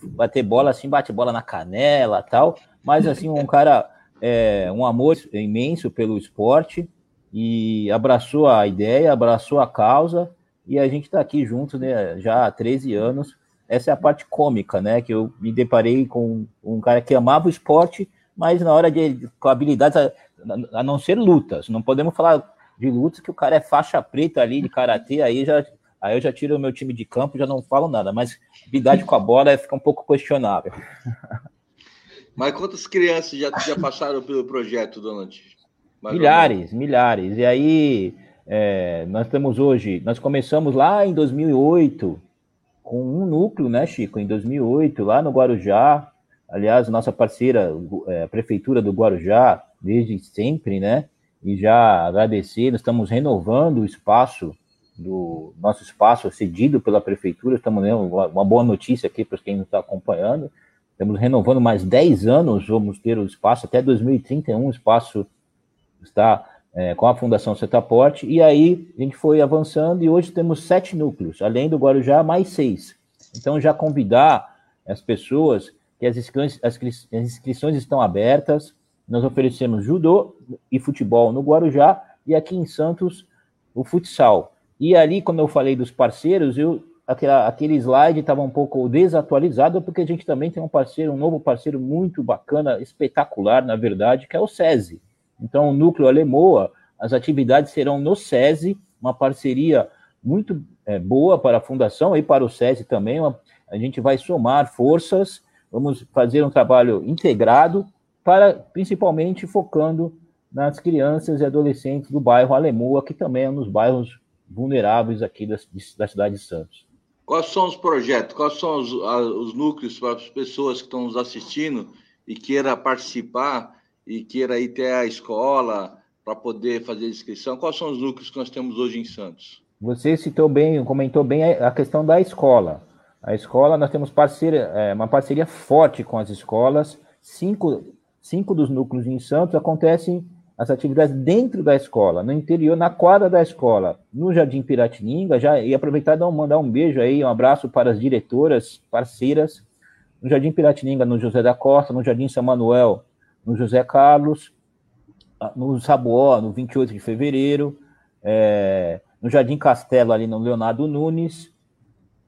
Bater bola assim, bate bola na canela tal, mas assim, um cara, é, um amor imenso pelo esporte, e abraçou a ideia, abraçou a causa, e a gente está aqui juntos né, já há 13 anos. Essa é a parte cômica, né? Que eu me deparei com um cara que amava o esporte, mas na hora de com habilidades, a, não ser lutas. Não podemos falar de lutas que o cara é faixa preta ali de karatê, aí já aí eu já tiro o meu time de campo, já não falo nada, mas habilidade com a bola fica um pouco questionável. Mas quantas crianças já, já passaram pelo projeto, Donald? milhares, milhares. E aí, é, nós temos hoje, nós começamos lá em 2008 com um núcleo, né, Chico? Em 2008, lá no Guarujá. Aliás, nossa parceira, é, a Prefeitura do Guarujá, desde sempre, né? E já agradecer, nós estamos renovando o espaço do nosso espaço cedido pela Prefeitura. Estamos dando uma boa notícia aqui para quem nos está acompanhando. Estamos renovando mais 10 anos, vamos ter o espaço até 2031, espaço está é, com a Fundação Setaporte, e aí a gente foi avançando e hoje temos sete núcleos, além do Guarujá, mais seis. Então, já convidar as pessoas que as inscrições, as inscrições estão abertas, nós oferecemos judô e futebol no Guarujá e aqui em Santos o futsal. E ali, como eu falei dos parceiros, eu aquela, aquele slide estava um pouco desatualizado, porque a gente também tem um parceiro, um novo parceiro muito bacana, espetacular, na verdade, que é o SESI. Então, o Núcleo Alemoa, as atividades serão no SESI, uma parceria muito é, boa para a Fundação e para o SESI também. Uma, a gente vai somar forças, vamos fazer um trabalho integrado, para principalmente focando nas crianças e adolescentes do bairro Alemoa, que também é um dos bairros vulneráveis aqui da, da cidade de Santos. Quais são os projetos, quais são os, os núcleos para as pessoas que estão nos assistindo e queira participar e queira ir até a escola para poder fazer inscrição, quais são os núcleos que nós temos hoje em Santos? Você citou bem, comentou bem a questão da escola. A escola, nós temos parceria, é, uma parceria forte com as escolas. Cinco, cinco dos núcleos em Santos acontecem as atividades dentro da escola, no interior, na quadra da escola, no Jardim Piratininga. Já e aproveitar e mandar um beijo aí, um abraço para as diretoras parceiras. No Jardim Piratininga, no José da Costa, no Jardim São Manuel, no José Carlos, no Sabuó, no 28 de fevereiro, é, no Jardim Castelo, ali no Leonardo Nunes,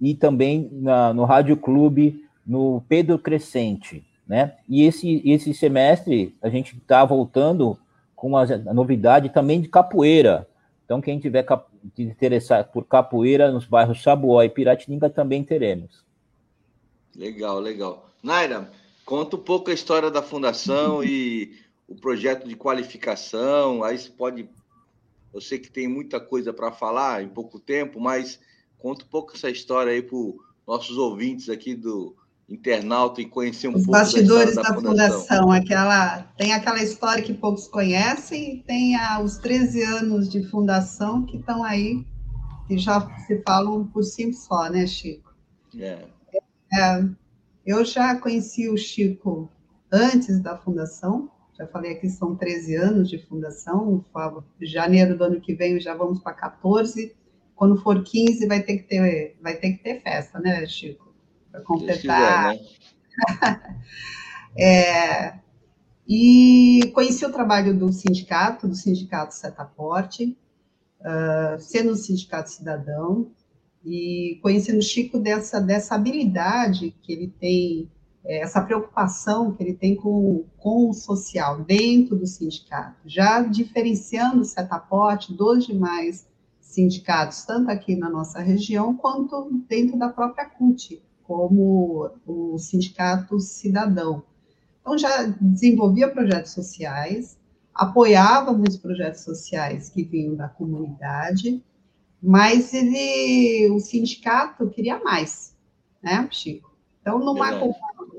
e também na, no Rádio Clube, no Pedro Crescente. Né? E esse, esse semestre a gente está voltando com uma novidade também de capoeira. Então, quem tiver cap interessar por capoeira nos bairros Sabuó e Piratininga também teremos. Legal, legal. Naira, Conta um pouco a história da fundação e o projeto de qualificação. Aí você pode. Eu sei que tem muita coisa para falar em pouco tempo, mas conta um pouco essa história aí para os nossos ouvintes aqui do internauta e conhecer um Os pouco bastidores da, da, fundação. fundação. aquela tem aquela história que poucos conhecem e tem a, os 13 anos de fundação que estão aí que já se falam por si só, né, Chico? É. é. Eu já conheci o Chico antes da fundação, já falei aqui, são 13 anos de fundação, janeiro do ano que vem já vamos para 14, quando for 15 vai ter que ter, vai ter que ter festa, né, Chico? Para completar. Quiser, né? é, e conheci o trabalho do sindicato, do sindicato Setaporte, uh, sendo um sindicato cidadão, e conhecendo o Chico dessa, dessa habilidade que ele tem, é, essa preocupação que ele tem com, com o social dentro do sindicato, já diferenciando o Setaporte dos demais sindicatos, tanto aqui na nossa região quanto dentro da própria CUT, como o Sindicato Cidadão. Então, já desenvolvia projetos sociais, apoiava muitos projetos sociais que vinham da comunidade, mas ele, o sindicato queria mais, né, Chico? Então, numa,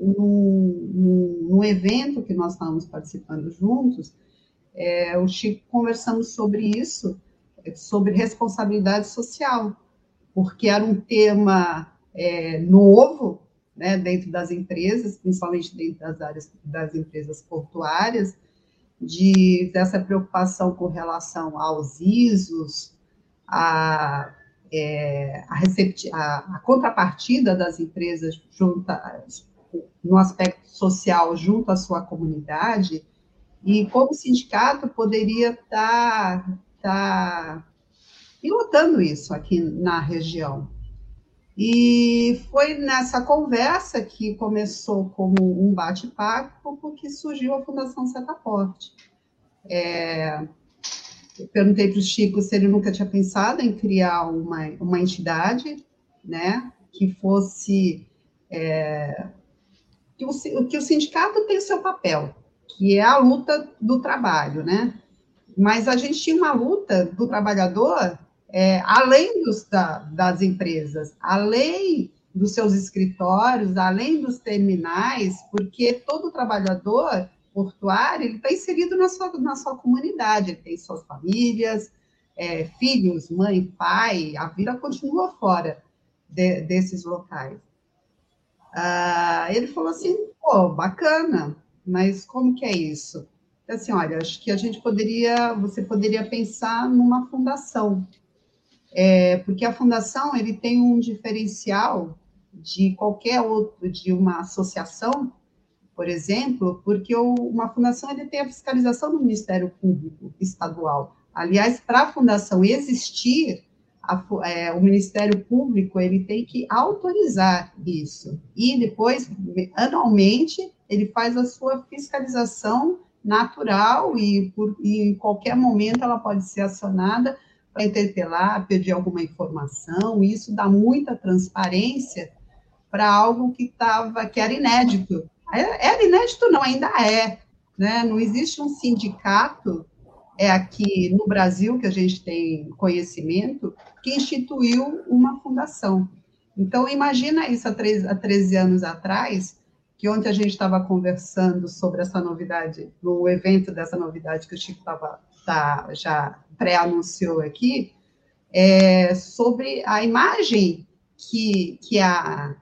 num, num, evento que nós estávamos participando juntos, é, o Chico conversamos sobre isso, sobre responsabilidade social, porque era um tema é, novo né, dentro das empresas, principalmente dentro das áreas das empresas portuárias, de dessa preocupação com relação aos ISOs, a, é, a, a, a, contrapartida das empresas no aspecto social junto à sua comunidade, e como sindicato poderia estar tá, tá pilotando isso aqui na região. E foi nessa conversa que começou como um bate-papo que surgiu a Fundação Setaporte. É, eu perguntei para o Chico se ele nunca tinha pensado em criar uma, uma entidade, né, que fosse é, que, o, que o sindicato tem o seu papel, que é a luta do trabalho, né? Mas a gente tinha uma luta do trabalhador é, além dos, da, das empresas, além dos seus escritórios, além dos terminais, porque todo trabalhador portuário ele está inserido na sua, na sua comunidade, ele tem suas famílias, é, filhos, mãe, pai, a vida continua fora de, desses locais. Ah, ele falou assim, pô, bacana, mas como que é isso? Assim, olha, acho que a gente poderia, você poderia pensar numa fundação, é, porque a fundação ele tem um diferencial de qualquer outro, de uma associação, por exemplo, porque o, uma fundação ele tem a fiscalização do Ministério Público Estadual. Aliás, para a fundação existir, a, é, o Ministério Público ele tem que autorizar isso e depois anualmente ele faz a sua fiscalização natural e, por, e em qualquer momento ela pode ser acionada para interpelar, pedir alguma informação, isso dá muita transparência para algo que estava, que era inédito. Era inédito, não, ainda é. Né? Não existe um sindicato, é aqui no Brasil que a gente tem conhecimento, que instituiu uma fundação. Então, imagina isso há, três, há 13 anos atrás, que ontem a gente estava conversando sobre essa novidade, no evento dessa novidade que o Chico estava tá, já pré-anunciou aqui, é, sobre a imagem que, que, a,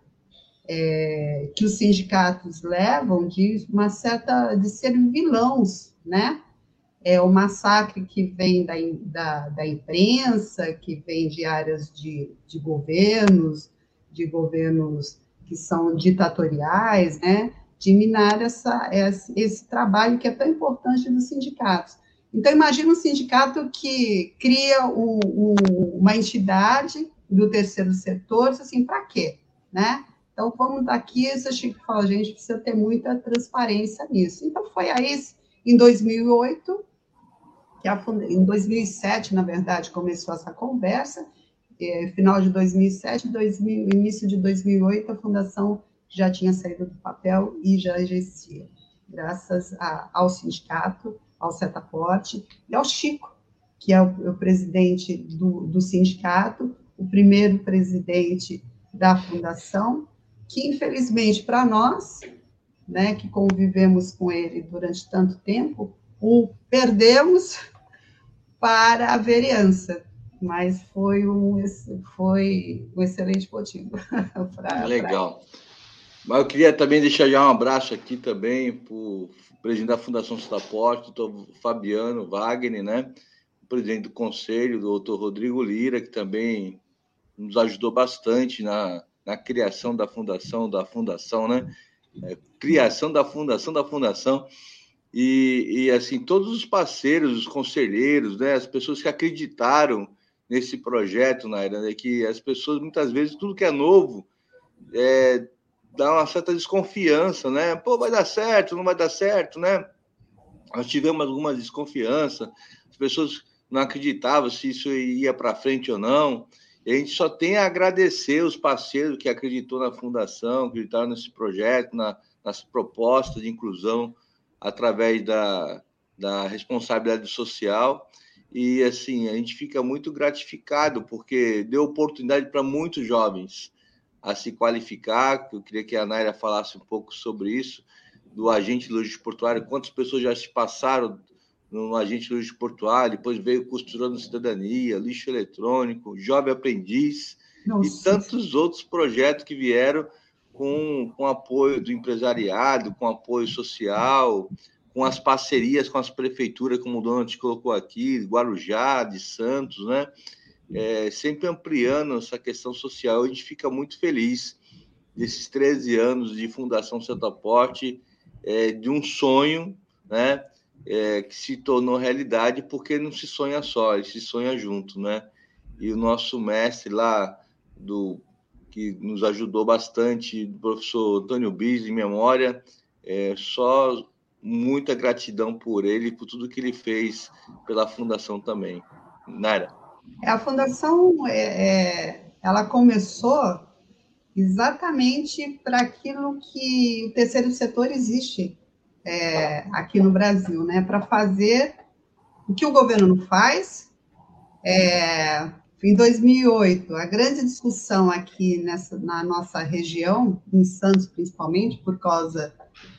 é, que os sindicatos levam de uma certa de ser vilãos, né? É o massacre que vem da, da, da imprensa, que vem de áreas de, de governos, de governos que são ditatoriais, né? De minar essa, esse, esse trabalho que é tão importante dos sindicatos. Então, imagina um sindicato que cria um, um, uma entidade do terceiro setor, assim, para quê? Né? Então, vamos daqui, esse Chico fala, a gente precisa ter muita transparência nisso. Então, foi aí, em 2008, que a, em 2007, na verdade, começou essa conversa, é, final de 2007, 2000, início de 2008, a fundação já tinha saído do papel e já existia, graças a, ao sindicato, ao Setaporte e ao Chico, que é o, o presidente do, do, sindicato, o primeiro presidente da fundação, que infelizmente para nós, né, que convivemos com ele durante tanto tempo, o perdemos para a vereança, mas foi um, foi um excelente motivo. pra, Legal. Pra... Mas eu queria também deixar já um abraço aqui também para presidente da Fundação Citaporte, doutor Fabiano Wagner, né? o presidente do conselho, doutor Rodrigo Lira, que também nos ajudou bastante na, na criação da fundação, da fundação, né? É, criação da fundação, da fundação. E, e, assim, todos os parceiros, os conselheiros, né? As pessoas que acreditaram nesse projeto, Naira, né? que as pessoas, muitas vezes, tudo que é novo, é, dá uma certa desconfiança, né? Pô, vai dar certo, não vai dar certo, né? Nós tivemos alguma desconfiança, as pessoas não acreditavam se isso ia para frente ou não. E a gente só tem a agradecer os parceiros que acreditou na fundação, acreditaram nesse projeto, na, nas propostas de inclusão através da, da responsabilidade social. E assim, a gente fica muito gratificado porque deu oportunidade para muitos jovens a se qualificar. Eu queria que a Naira falasse um pouco sobre isso, do agente logístico portuário, quantas pessoas já se passaram no agente logístico portuário, depois veio costurando cidadania, lixo eletrônico, jovem aprendiz Nossa. e tantos outros projetos que vieram com, com apoio do empresariado, com apoio social, com as parcerias com as prefeituras, como o Donald colocou aqui, Guarujá, de Santos, né? É, sempre ampliando essa questão social. A gente fica muito feliz desses 13 anos de Fundação Setaporte, é, de um sonho, né? é, que se tornou realidade porque não se sonha só, ele se sonha junto, né? E o nosso mestre lá, do que nos ajudou bastante, o professor Antônio Bis, em memória, é, só muita gratidão por ele e por tudo que ele fez pela fundação também. Nara. A fundação, é, é, ela começou exatamente para aquilo que o terceiro setor existe, é, aqui no Brasil, né, para fazer o que o governo não faz. É, em 2008, a grande discussão aqui nessa, na nossa região, em Santos principalmente, por causa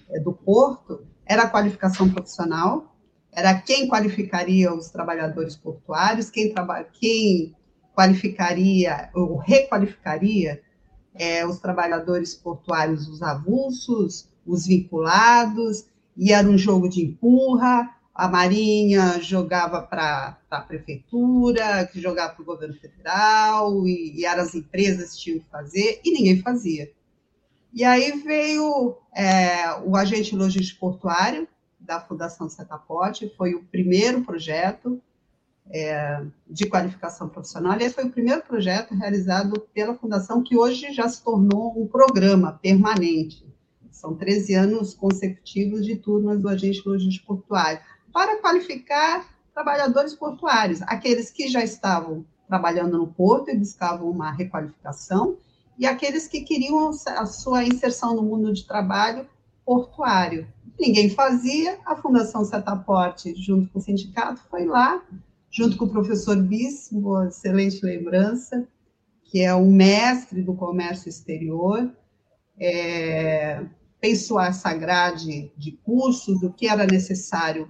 é, do porto, era a qualificação profissional, era quem qualificaria os trabalhadores portuários, quem, traba, quem qualificaria ou requalificaria é, os trabalhadores portuários, os avulsos, os vinculados, e era um jogo de empurra, a Marinha jogava para a prefeitura, que jogava para o governo federal, e, e eram as empresas que tinham que fazer, e ninguém fazia. E aí veio é, o agente logístico portuário da Fundação Setapote, foi o primeiro projeto é, de qualificação profissional, e esse foi o primeiro projeto realizado pela Fundação, que hoje já se tornou um programa permanente. São 13 anos consecutivos de turmas do agente logístico portuário, para qualificar trabalhadores portuários, aqueles que já estavam trabalhando no porto e buscavam uma requalificação, e aqueles que queriam a sua inserção no mundo de trabalho portuário. Ninguém fazia, a Fundação Setaporte, junto com o sindicato, foi lá, junto com o professor Bis, uma excelente lembrança, que é o mestre do comércio exterior, é, pensou essa grade de cursos, do que era necessário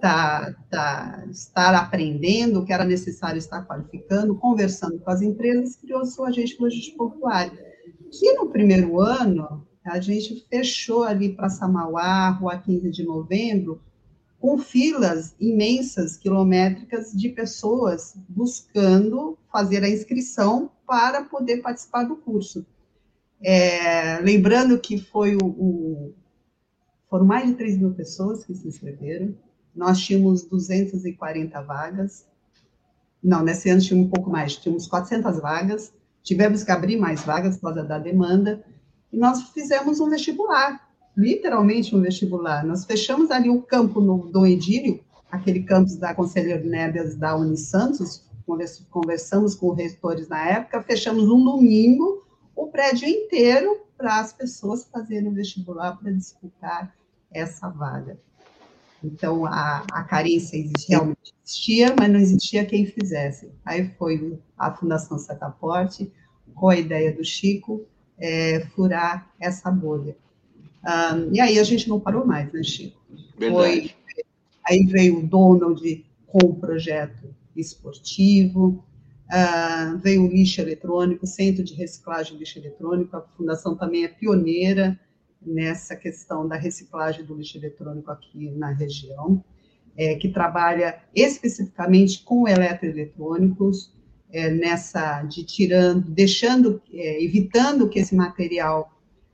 tá, tá, estar aprendendo, o que era necessário estar qualificando, conversando com as empresas, criou seu agente logístico portuário. Que no primeiro ano, a gente fechou ali para Samauá, Rua 15 de Novembro, com filas imensas, quilométricas, de pessoas buscando fazer a inscrição para poder participar do curso. É, lembrando que foi o, o, foram mais de 3 mil pessoas que se inscreveram, nós tínhamos 240 vagas, não, nesse ano tínhamos um pouco mais, tínhamos 400 vagas, tivemos que abrir mais vagas por causa da demanda, e nós fizemos um vestibular, literalmente um vestibular. Nós fechamos ali o campo no Dom Edílio, aquele campus da Conselheiro Nébias da Unisantos, conversamos com os reitores na época, fechamos um domingo, o prédio inteiro para as pessoas fazerem o vestibular para disputar essa vaga. Então, a, a carência realmente existia, mas não existia quem fizesse. Aí foi a Fundação Setaporte, com a ideia do Chico, é, furar essa bolha. Um, e aí a gente não parou mais, né, Chico? Foi, aí veio o Donald com o projeto esportivo, uh, veio o lixo eletrônico, Centro de Reciclagem de Lixo Eletrônico, a Fundação também é pioneira nessa questão da reciclagem do lixo eletrônico aqui na região, é, que trabalha especificamente com eletroeletrônicos, é, nessa de tirando, deixando, é, evitando que esse material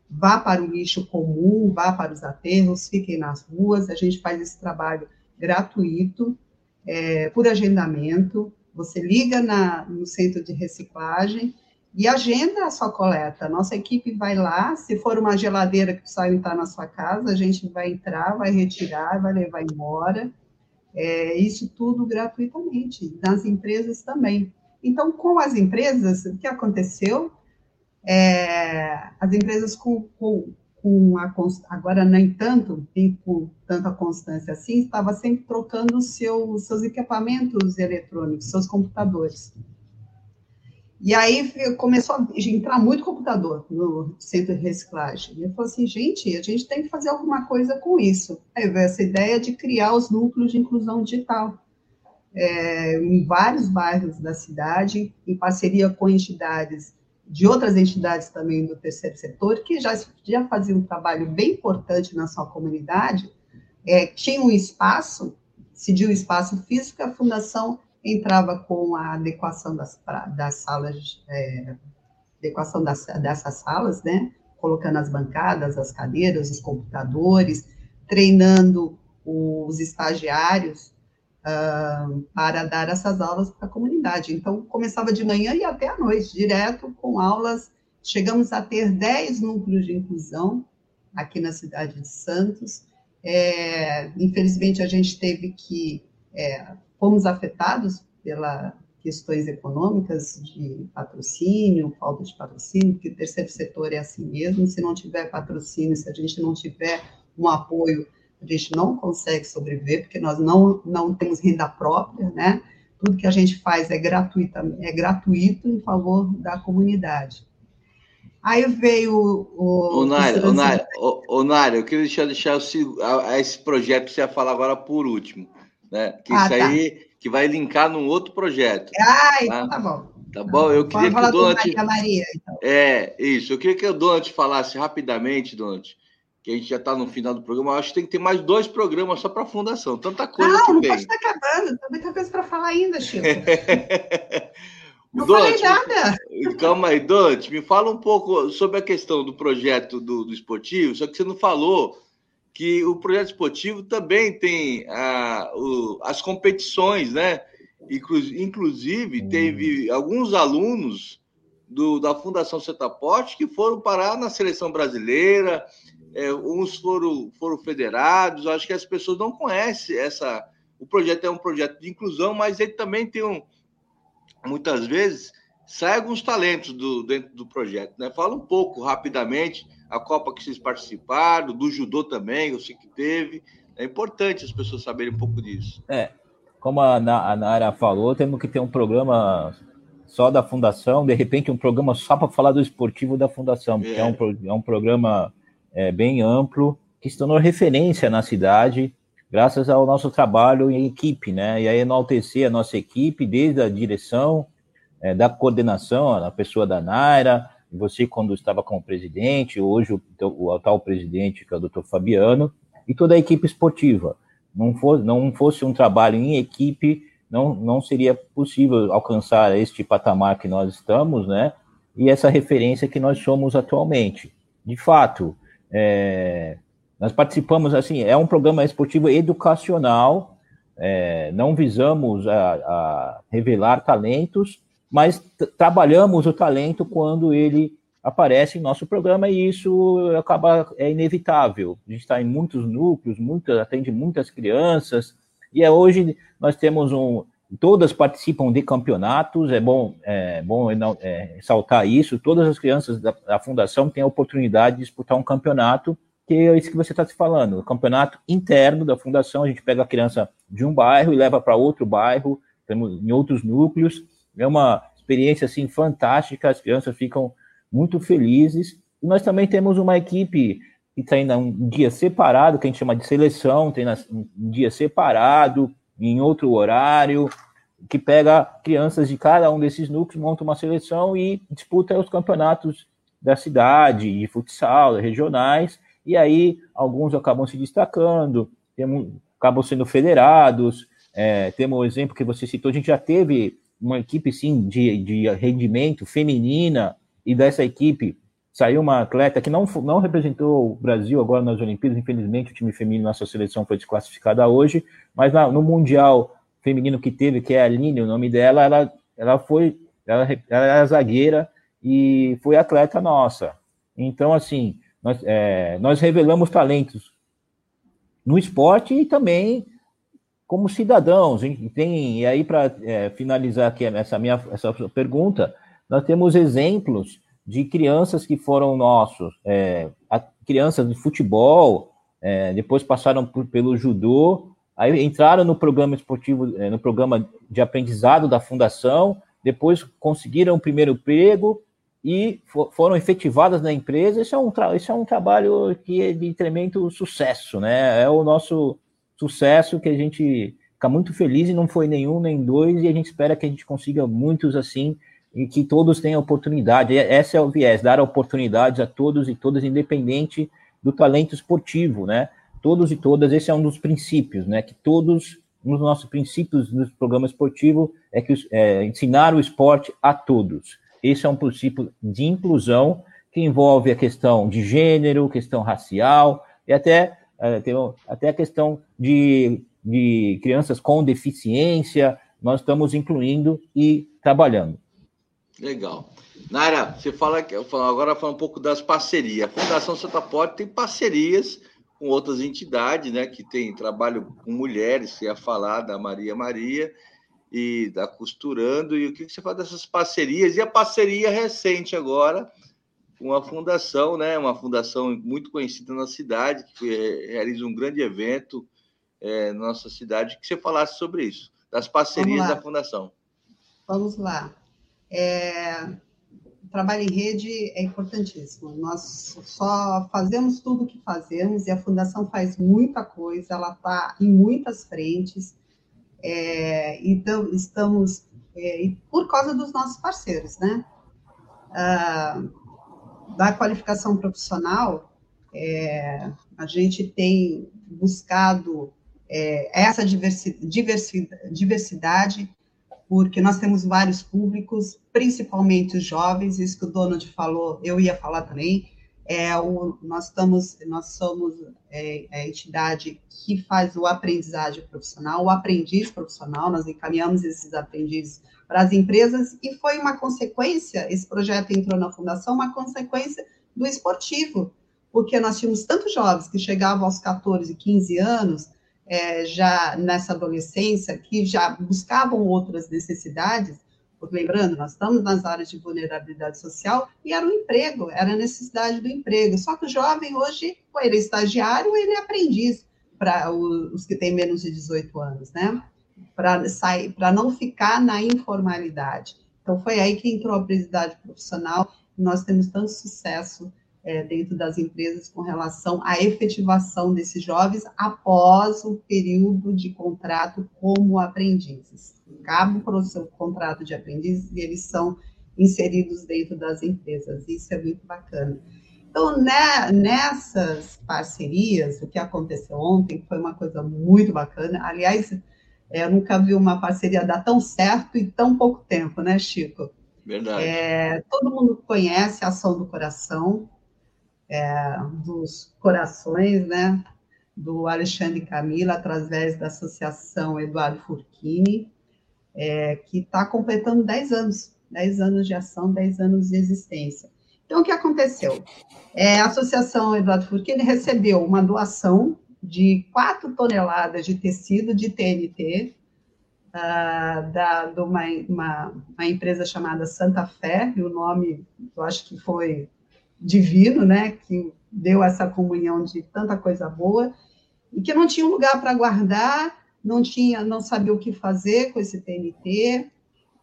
vá para o lixo comum, vá para os aterros, fiquem nas ruas. A gente faz esse trabalho gratuito, é, por agendamento. Você liga na, no centro de reciclagem e agenda a sua coleta. Nossa equipe vai lá, se for uma geladeira que precisa entrar na sua casa, a gente vai entrar, vai retirar, vai levar embora. É, isso tudo gratuitamente, nas empresas também. Então, com as empresas, o que aconteceu? É, as empresas com, com, com a, agora nem tanto, tem com tanta constância assim, estava sempre trocando seu, seus equipamentos eletrônicos, seus computadores. E aí começou a entrar muito computador no centro de reciclagem. E eu falei assim, gente, a gente tem que fazer alguma coisa com isso. Aí veio essa ideia de criar os núcleos de inclusão digital. É, em vários bairros da cidade, em parceria com entidades de outras entidades também do terceiro setor, que já, já faziam um trabalho bem importante na sua comunidade, é, tinha um espaço, cediu um espaço físico, a fundação entrava com a adequação das, das salas, é, adequação das, dessas salas, né, colocando as bancadas, as cadeiras, os computadores, treinando os estagiários uh, para dar essas aulas para a comunidade. Então, começava de manhã e até à noite, direto com aulas. Chegamos a ter 10 núcleos de inclusão aqui na cidade de Santos. É, infelizmente, a gente teve que é, fomos afetados pelas questões econômicas de patrocínio, falta de patrocínio, porque o terceiro setor é assim mesmo, se não tiver patrocínio, se a gente não tiver um apoio, a gente não consegue sobreviver, porque nós não, não temos renda própria, né? Tudo que a gente faz é gratuito, é gratuito em favor da comunidade. Aí veio o. O Nária, eu queria deixar, deixar esse projeto que você ia falar agora por último né? Que ah, isso tá. aí que vai linkar num outro projeto. Ah, tá? então tá bom. Tá bom? Eu queria que o Donat. Maria, então. É, isso. Eu queria que o Donat falasse rapidamente, Donat, que a gente já está no final do programa. Acho que tem que ter mais dois programas só para a fundação. Tanta coisa. Não, que não tem. pode estar acabando. Tem muita coisa para falar ainda, Chico. não Donat, falei nada. Calma aí, Donat, me fala um pouco sobre a questão do projeto do, do esportivo, só que você não falou que o projeto esportivo também tem ah, o, as competições, né? Inclusive, hum. teve alguns alunos do, da Fundação Setaporte que foram parar na seleção brasileira, é, uns foram, foram federados. Acho que as pessoas não conhecem essa. O projeto é um projeto de inclusão, mas ele também tem um. Muitas vezes sai alguns talentos do, dentro do projeto, né? Fala um pouco rapidamente a Copa que vocês participaram, do judô também, eu sei que teve. É importante as pessoas saberem um pouco disso. É, como a, a Nara falou, temos que ter um programa só da fundação, de repente um programa só para falar do esportivo da fundação, porque é, é um, é um programa é, bem amplo, que se tornou referência na cidade, graças ao nosso trabalho em equipe, né? E aí enaltecer a nossa equipe, desde a direção, é, da coordenação, a pessoa da Naira, você quando estava como presidente, hoje o, o atual presidente, que é o doutor Fabiano, e toda a equipe esportiva. Não, for, não fosse um trabalho em equipe, não, não seria possível alcançar este patamar que nós estamos, né? E essa referência que nós somos atualmente. De fato, é, nós participamos, assim, é um programa esportivo educacional, é, não visamos a, a revelar talentos, mas trabalhamos o talento quando ele aparece em nosso programa e isso acaba é inevitável. A gente está em muitos núcleos, muitas, atende muitas crianças e é, hoje nós temos um todas participam de campeonatos. É bom é bom é, ressaltar isso. Todas as crianças da, da, fundação têm a oportunidade de disputar um campeonato que é isso que você está se falando, o campeonato interno da fundação. A gente pega a criança de um bairro e leva para outro bairro, temos em outros núcleos é uma experiência assim fantástica, as crianças ficam muito felizes. E nós também temos uma equipe que treina um dia separado, que a gente chama de seleção, treina um dia separado, em outro horário, que pega crianças de cada um desses núcleos, monta uma seleção e disputa os campeonatos da cidade, de futsal, regionais, e aí alguns acabam se destacando, temos, acabam sendo federados. É, temos o exemplo que você citou, a gente já teve uma equipe sim de, de rendimento feminina, e dessa equipe saiu uma atleta que não, não representou o Brasil agora nas Olimpíadas, infelizmente o time feminino, nossa seleção foi desclassificada hoje, mas na, no Mundial feminino que teve, que é a Aline, o nome dela, ela, ela foi, ela, ela era zagueira e foi atleta nossa. Então, assim, nós, é, nós revelamos talentos no esporte e também como cidadãos. Tem, e aí, para é, finalizar aqui essa minha essa pergunta, nós temos exemplos de crianças que foram nossos, é, crianças de futebol, é, depois passaram por, pelo judô, aí entraram no programa esportivo, é, no programa de aprendizado da fundação, depois conseguiram o primeiro emprego e for, foram efetivadas na empresa. Isso é um, isso é um trabalho que é de tremendo sucesso, né? É o nosso sucesso que a gente fica muito feliz e não foi nenhum nem dois, e a gente espera que a gente consiga muitos assim e que todos tenham oportunidade. Esse é o viés, dar oportunidades a todos e todas, independente do talento esportivo, né? Todos e todas, esse é um dos princípios, né? Que todos, um dos nossos princípios do programa esportivo é que é, ensinar o esporte a todos. Esse é um princípio de inclusão que envolve a questão de gênero, questão racial e até, é, até a questão de, de crianças com deficiência. Nós estamos incluindo e trabalhando. Legal. Naira, você fala que agora fala um pouco das parcerias. A Fundação Santa Porta tem parcerias com outras entidades, né, que tem trabalho com mulheres, você ia falar da Maria Maria e da Costurando, e o que você fala dessas parcerias? E a parceria recente agora com a fundação, né, uma fundação muito conhecida na cidade, que realiza um grande evento é, na nossa cidade, que você falasse sobre isso, das parcerias da fundação. Vamos lá. É, o trabalho em rede é importantíssimo. Nós só fazemos tudo o que fazemos e a Fundação faz muita coisa, ela está em muitas frentes. É, então, estamos, é, por causa dos nossos parceiros, né? Ah, da qualificação profissional, é, a gente tem buscado é, essa diversidade, diversidade porque nós temos vários públicos, principalmente os jovens, isso que o Donald falou, eu ia falar também, é o, nós, estamos, nós somos é, a entidade que faz o aprendizagem profissional, o aprendiz profissional, nós encaminhamos esses aprendizes para as empresas, e foi uma consequência, esse projeto entrou na fundação, uma consequência do esportivo, porque nós tínhamos tantos jovens que chegavam aos 14, 15 anos, é, já nessa adolescência, que já buscavam outras necessidades, porque lembrando, nós estamos nas áreas de vulnerabilidade social, e era o emprego, era a necessidade do emprego. Só que o jovem hoje, ou ele é estagiário, ou ele é aprendiz, para os que têm menos de 18 anos, né? Para não ficar na informalidade. Então, foi aí que entrou a aprendizagem profissional, e nós temos tanto sucesso é, dentro das empresas com relação à efetivação desses jovens após o período de contrato como aprendizes. Acabam o seu contrato de aprendizes e eles são inseridos dentro das empresas. Isso é muito bacana. Então, né, nessas parcerias, o que aconteceu ontem foi uma coisa muito bacana. Aliás, é, eu nunca vi uma parceria dar tão certo em tão pouco tempo, né, Chico? Verdade. É, todo mundo conhece a ação do coração, é, dos corações, né, do Alexandre Camila, através da Associação Eduardo Furquini, é, que está completando 10 anos, 10 anos de ação, 10 anos de existência. Então, o que aconteceu? É, a Associação Eduardo Furquini recebeu uma doação de 4 toneladas de tecido de TNT, uh, ah, da, de uma, uma, uma, empresa chamada Santa Fé, e o nome, eu acho que foi divino, né, que deu essa comunhão de tanta coisa boa, e que não tinha um lugar para guardar, não tinha, não sabia o que fazer com esse TNT,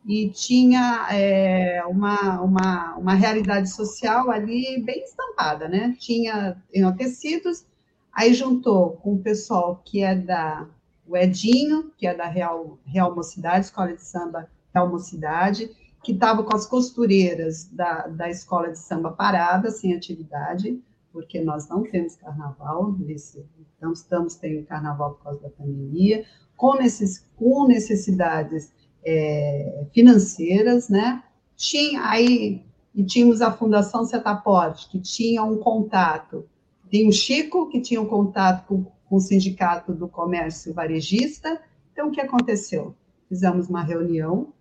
e tinha é, uma, uma, uma realidade social ali bem estampada, né? Tinha em tecidos, aí juntou com o pessoal que é da o Edinho, que é da Real, Real Mocidade, Escola de Samba Real Mocidade, que estava com as costureiras da, da Escola de Samba parada, sem atividade, porque nós não temos carnaval, nesse, não estamos tendo carnaval por causa da pandemia, com, nesses, com necessidades é, financeiras, né? Tinha aí e tínhamos a Fundação Setaporte, que tinha um contato, tem o Chico, que tinha um contato com, com o Sindicato do Comércio Varejista. Então, o que aconteceu? Fizemos uma reunião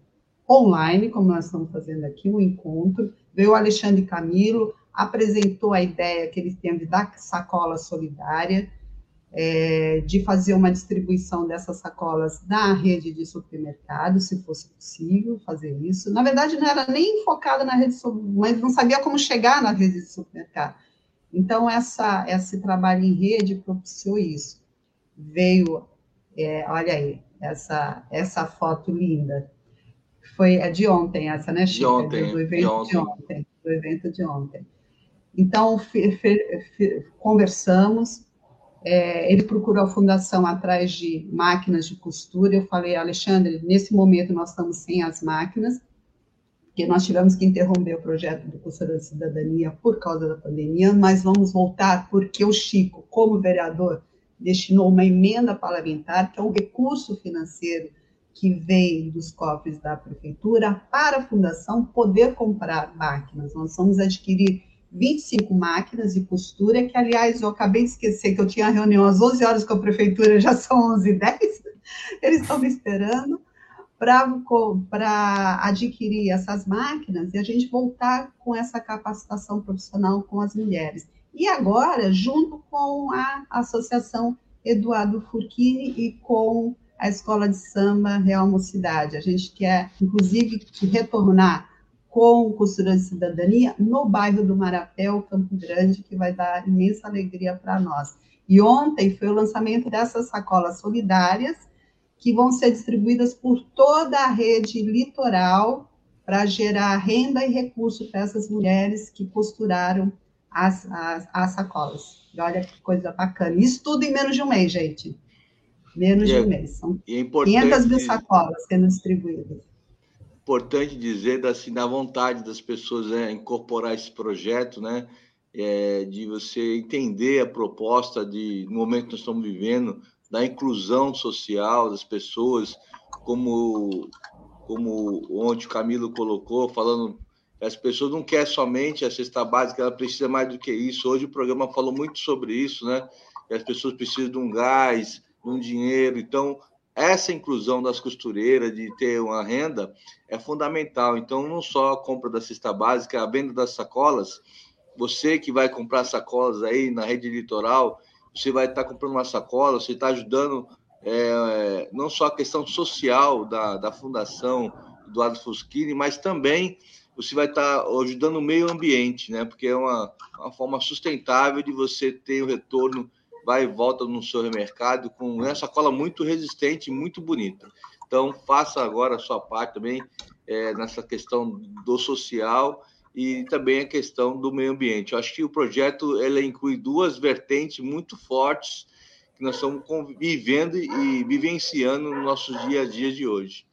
online, como nós estamos fazendo aqui, um encontro. Veio o Alexandre Camilo, apresentou a ideia que ele teve da sacola solidária, é, de fazer uma distribuição dessas sacolas na rede de supermercado, se fosse possível fazer isso. Na verdade, não era nem focada na rede, mas não sabia como chegar na rede de supermercado. Então, essa, esse trabalho em rede propiciou isso. Veio, é, olha aí, essa, essa foto linda. Foi é de ontem, essa, né, Chico? De ontem. Do evento de ontem. de ontem. Do evento de ontem. Então, conversamos, é, ele procurou a fundação atrás de máquinas de costura. Eu falei, Alexandre, nesse momento nós estamos sem as máquinas, porque nós tivemos que interromper o projeto do Costura da Cidadania por causa da pandemia, mas vamos voltar porque o Chico, como vereador, destinou uma emenda parlamentar, que é um recurso financeiro que vem dos cofres da prefeitura, para a fundação poder comprar máquinas. Nós vamos adquirir 25 máquinas de costura, que, aliás, eu acabei de esquecer que eu tinha reunião às 11 horas com a prefeitura, já são 11 h 10 eles estão me esperando para adquirir essas máquinas e a gente voltar com essa capacitação profissional com as mulheres. E agora, junto com a Associação Eduardo Furquini e com a Escola de Samba Real Mocidade, a gente quer, inclusive, retornar com Costura de Cidadania no bairro do Marapé, Campo Grande, que vai dar imensa alegria para nós. E ontem foi o lançamento dessas sacolas solidárias, que vão ser distribuídas por toda a rede litoral para gerar renda e recurso para essas mulheres que costuraram as, as, as sacolas. E olha que coisa bacana. Isso tudo em menos de um mês, gente. Menos e de um é, mês. São é 500 mil sacolas sendo distribuídas importante dizer assim, da vontade das pessoas né, incorporar esse projeto, né, é, de você entender a proposta de, no momento que nós estamos vivendo, da inclusão social das pessoas, como, como onde o Camilo colocou, falando as pessoas não querem somente a cesta básica, ela precisa mais do que isso. Hoje o programa falou muito sobre isso, né? E as pessoas precisam de um gás, de um dinheiro. Então, essa inclusão das costureiras, de ter uma renda, é fundamental. Então, não só a compra da cesta básica, a venda das sacolas, você que vai comprar sacolas aí na rede litoral, você vai estar comprando uma sacola, você está ajudando é, não só a questão social da, da Fundação Eduardo Fuschini, mas também você vai estar ajudando o meio ambiente, né? Porque é uma, uma forma sustentável de você ter o retorno vai e volta no seu mercado com uma sacola muito resistente, muito bonita. Então, faça agora a sua parte também é, nessa questão do social e também a questão do meio ambiente. Eu acho que o projeto ele inclui duas vertentes muito fortes que nós estamos vivendo e vivenciando nos nossos dia a dia de hoje.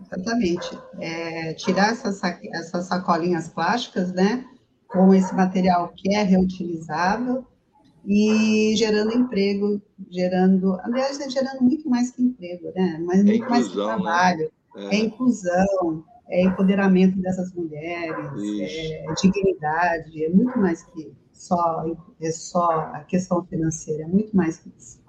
Exatamente. É, tirar essas, essas sacolinhas plásticas, né, com esse material que é reutilizável, e gerando emprego, gerando, aliás, é gerando muito mais que emprego, né? Mas é muito inclusão, mais que né? trabalho, né? é. é. inclusão, é empoderamento dessas mulheres, é dignidade, é muito mais que só, é só a questão financeira, é muito mais que isso.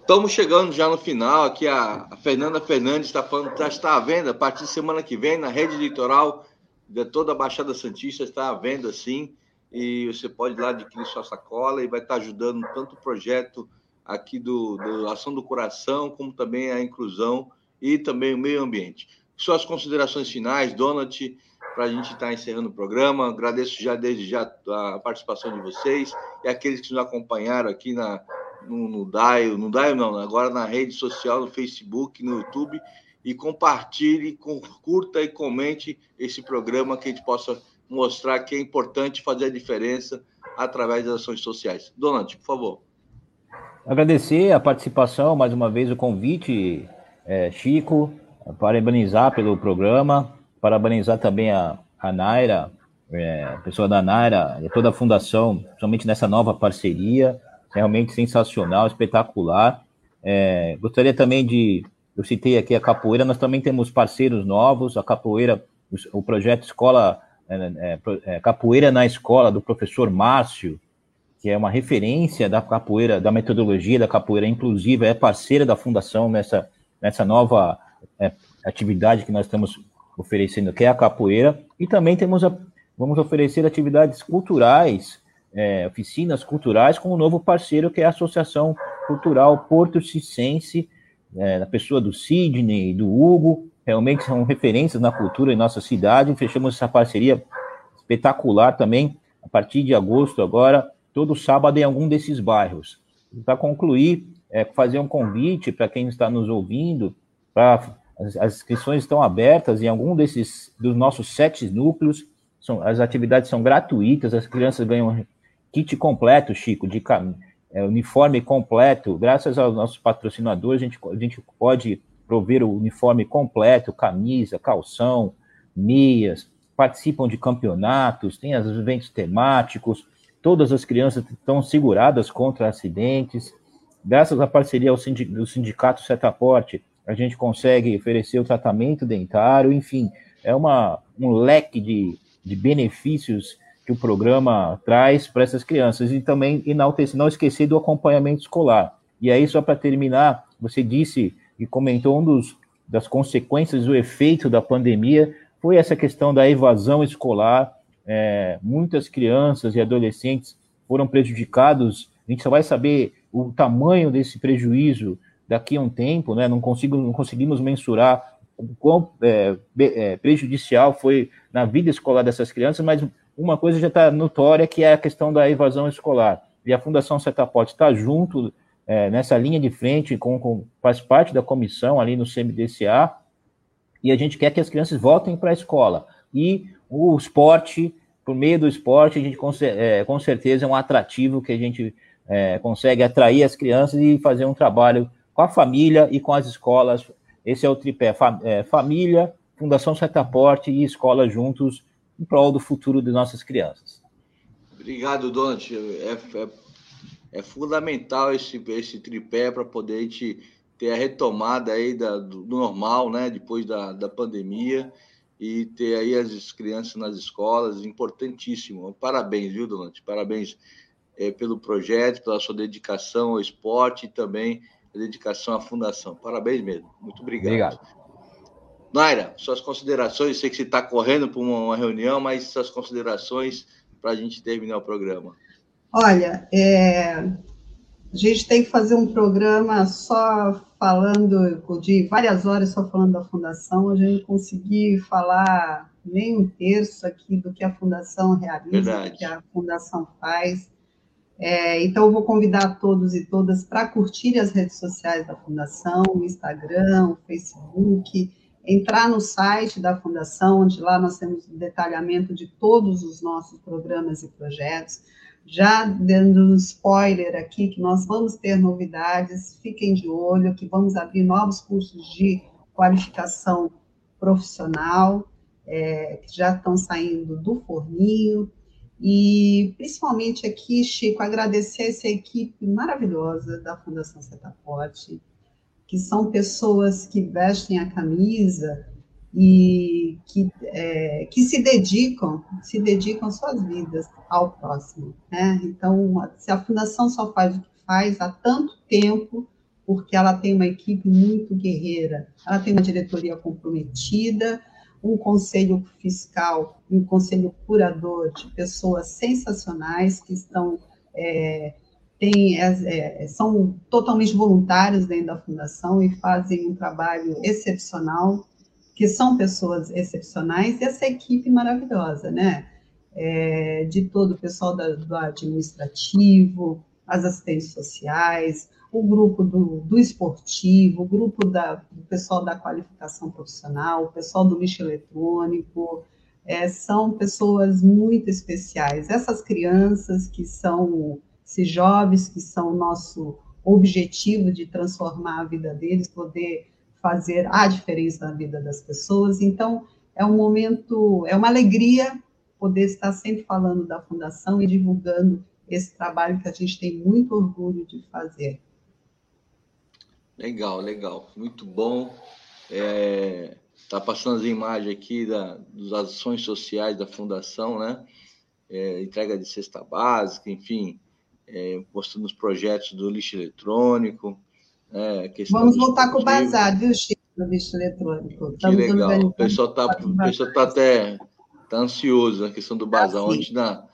Estamos chegando já no final, aqui a, a Fernanda Fernandes está falando, já está à venda, a partir de semana que vem, na rede litoral de toda a Baixada Santista está à venda, sim, e você pode ir lá adquirir sua sacola e vai estar ajudando tanto o projeto aqui do, do Ação do Coração, como também a inclusão e também o meio ambiente. Suas considerações finais, Donald, para a gente estar encerrando o programa. Agradeço já desde já a participação de vocês e aqueles que nos acompanharam aqui na, no, no DAIO, no DAIO não, agora na rede social, no Facebook, no YouTube e compartilhe, curta e comente esse programa que a gente possa mostrar que é importante fazer a diferença através das ações sociais. Donante, por favor. Agradecer a participação, mais uma vez o convite, é, Chico, parabenizar pelo programa, parabenizar também a, a Naira, é, a pessoa da Naira e toda a fundação, principalmente nessa nova parceria, realmente sensacional, espetacular. É, gostaria também de, eu citei aqui a capoeira, nós também temos parceiros novos, a capoeira, o, o projeto Escola é, é, é, Capoeira na Escola, do professor Márcio, que é uma referência da capoeira, da metodologia da capoeira inclusiva, é parceira da fundação nessa, nessa nova é, atividade que nós estamos oferecendo, que é a capoeira, e também temos a, vamos oferecer atividades culturais, é, oficinas culturais, com um novo parceiro, que é a Associação Cultural Porto Cicense, é, pessoa do Sidney, do Hugo, realmente são referências na cultura em nossa cidade, fechamos essa parceria espetacular também, a partir de agosto agora, todo sábado em algum desses bairros. Para concluir, é, fazer um convite para quem está nos ouvindo, as, as, inscrições estão abertas em algum desses dos nossos sete núcleos. São, as atividades são gratuitas, as crianças ganham kit completo, Chico, de é, uniforme completo. Graças aos nossos patrocinadores, a gente, a gente pode prover o uniforme completo, camisa, calção, meias, participam de campeonatos, tem os eventos temáticos, Todas as crianças estão seguradas contra acidentes. Graças à parceria do Sindicato Setaporte, a gente consegue oferecer o tratamento dentário, enfim, é uma, um leque de, de benefícios que o programa traz para essas crianças. E também não esquecer do acompanhamento escolar. E aí, só para terminar, você disse e comentou um dos das consequências do efeito da pandemia foi essa questão da evasão escolar é, muitas crianças e adolescentes foram prejudicados. A gente só vai saber o tamanho desse prejuízo daqui a um tempo, né? Não, consigo, não conseguimos mensurar o quão é, é, prejudicial foi na vida escolar dessas crianças, mas uma coisa já está notória que é a questão da evasão escolar. E a Fundação Setaporte está junto é, nessa linha de frente, com, com, faz parte da comissão ali no CMDCA, e a gente quer que as crianças voltem para a escola. E o esporte, por meio do esporte, a gente é, com certeza é um atrativo que a gente é, consegue atrair as crianças e fazer um trabalho com a família e com as escolas. Esse é o tripé: fam é, família, Fundação Setaporte e escola juntos em prol do futuro de nossas crianças. Obrigado, Donat. É, é, fundamental esse, esse tripé para poder a gente ter a retomada aí da, do, do normal, né? Depois da, da pandemia e ter aí as crianças nas escolas, importantíssimo. Parabéns, viu, Donante? Parabéns é, pelo projeto, pela sua dedicação ao esporte e também a dedicação à fundação. Parabéns mesmo. Muito obrigado. Obrigado. Naira, suas considerações, sei que você está correndo para uma reunião, mas suas considerações para a gente terminar o programa. Olha, é, a gente tem que fazer um programa só falando de várias horas só falando da fundação, a gente conseguir falar nem um terço aqui do que a fundação realiza, Verdade. do que a fundação faz. É, então, eu vou convidar todos e todas para curtir as redes sociais da Fundação, o Instagram, o Facebook, entrar no site da Fundação, onde lá nós temos um detalhamento de todos os nossos programas e projetos já dando um spoiler aqui, que nós vamos ter novidades, fiquem de olho, que vamos abrir novos cursos de qualificação profissional, é, que já estão saindo do forninho, e principalmente aqui, Chico, agradecer essa equipe maravilhosa da Fundação Setaporte, que são pessoas que vestem a camisa e que, é, que se dedicam, se dedicam suas vidas ao próximo. Né? Então, se a fundação só faz o que faz há tanto tempo, porque ela tem uma equipe muito guerreira, ela tem uma diretoria comprometida, um conselho fiscal, um conselho curador de pessoas sensacionais que estão é, tem, é, é, são totalmente voluntários dentro da fundação e fazem um trabalho excepcional que são pessoas excepcionais, e essa equipe maravilhosa, né? É, de todo o pessoal da, do administrativo, as assistentes sociais, o grupo do, do esportivo, o grupo da, do pessoal da qualificação profissional, o pessoal do lixo eletrônico, é, são pessoas muito especiais. Essas crianças que são, esses jovens que são o nosso objetivo de transformar a vida deles, poder fazer a diferença na vida das pessoas. Então, é um momento, é uma alegria poder estar sempre falando da Fundação e divulgando esse trabalho que a gente tem muito orgulho de fazer. Legal, legal, muito bom. É, tá passando as imagens aqui da, das ações sociais da Fundação, né? É, entrega de cesta básica, enfim, é, mostrando os projetos do lixo eletrônico. É, Vamos voltar com o bazar, viu, Chico, do lixo eletrônico. Que Estamos legal. O pessoal está tá até tá ansioso na questão do bazar. Ah, Ontem na,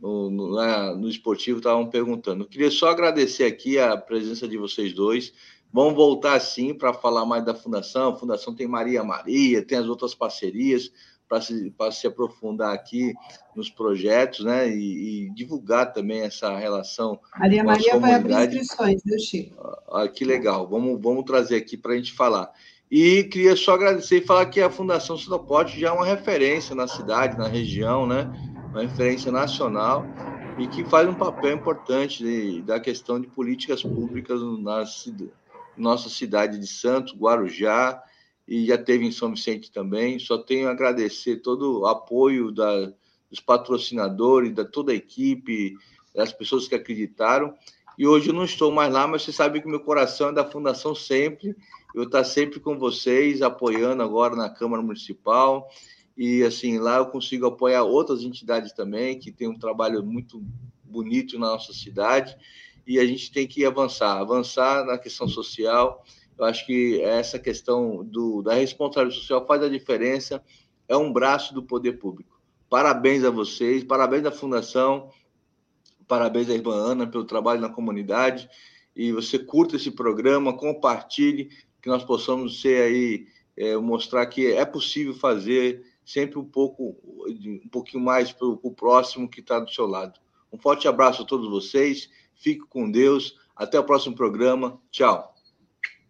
no, no, no esportivo estavam perguntando. Eu queria só agradecer aqui a presença de vocês dois. Vamos voltar sim para falar mais da fundação. A fundação tem Maria Maria, tem as outras parcerias para se, se aprofundar aqui nos projetos, né? E, e, divulgar também essa relação. Maria Maria vai abrir inscrições, viu, Chico? Ah, ah, que legal. Vamos, vamos trazer aqui para a gente falar. E queria só agradecer e falar que a Fundação Sinopote já é uma referência na cidade, na região, né? Uma referência nacional e que faz um papel importante de, da questão de políticas públicas na nossa cidade de Santos, Guarujá, e já teve em São Vicente também. Só tenho a agradecer todo o apoio da, dos patrocinadores, da toda a equipe, das pessoas que acreditaram. E hoje eu não estou mais lá, mas você sabe que meu coração é da Fundação sempre. Eu estou sempre com vocês, apoiando agora na Câmara Municipal. E assim, lá eu consigo apoiar outras entidades também, que têm um trabalho muito bonito na nossa cidade e a gente tem que avançar, avançar na questão social. Eu acho que essa questão do, da responsabilidade social faz a diferença, é um braço do poder público. Parabéns a vocês, parabéns à Fundação, parabéns à irmã Ana pelo trabalho na comunidade. E você curta esse programa, compartilhe, que nós possamos ser aí, é, mostrar que é possível fazer sempre um pouco, um pouquinho mais para o próximo que está do seu lado. Um forte abraço a todos vocês. Fique com Deus. Até o próximo programa. Tchau.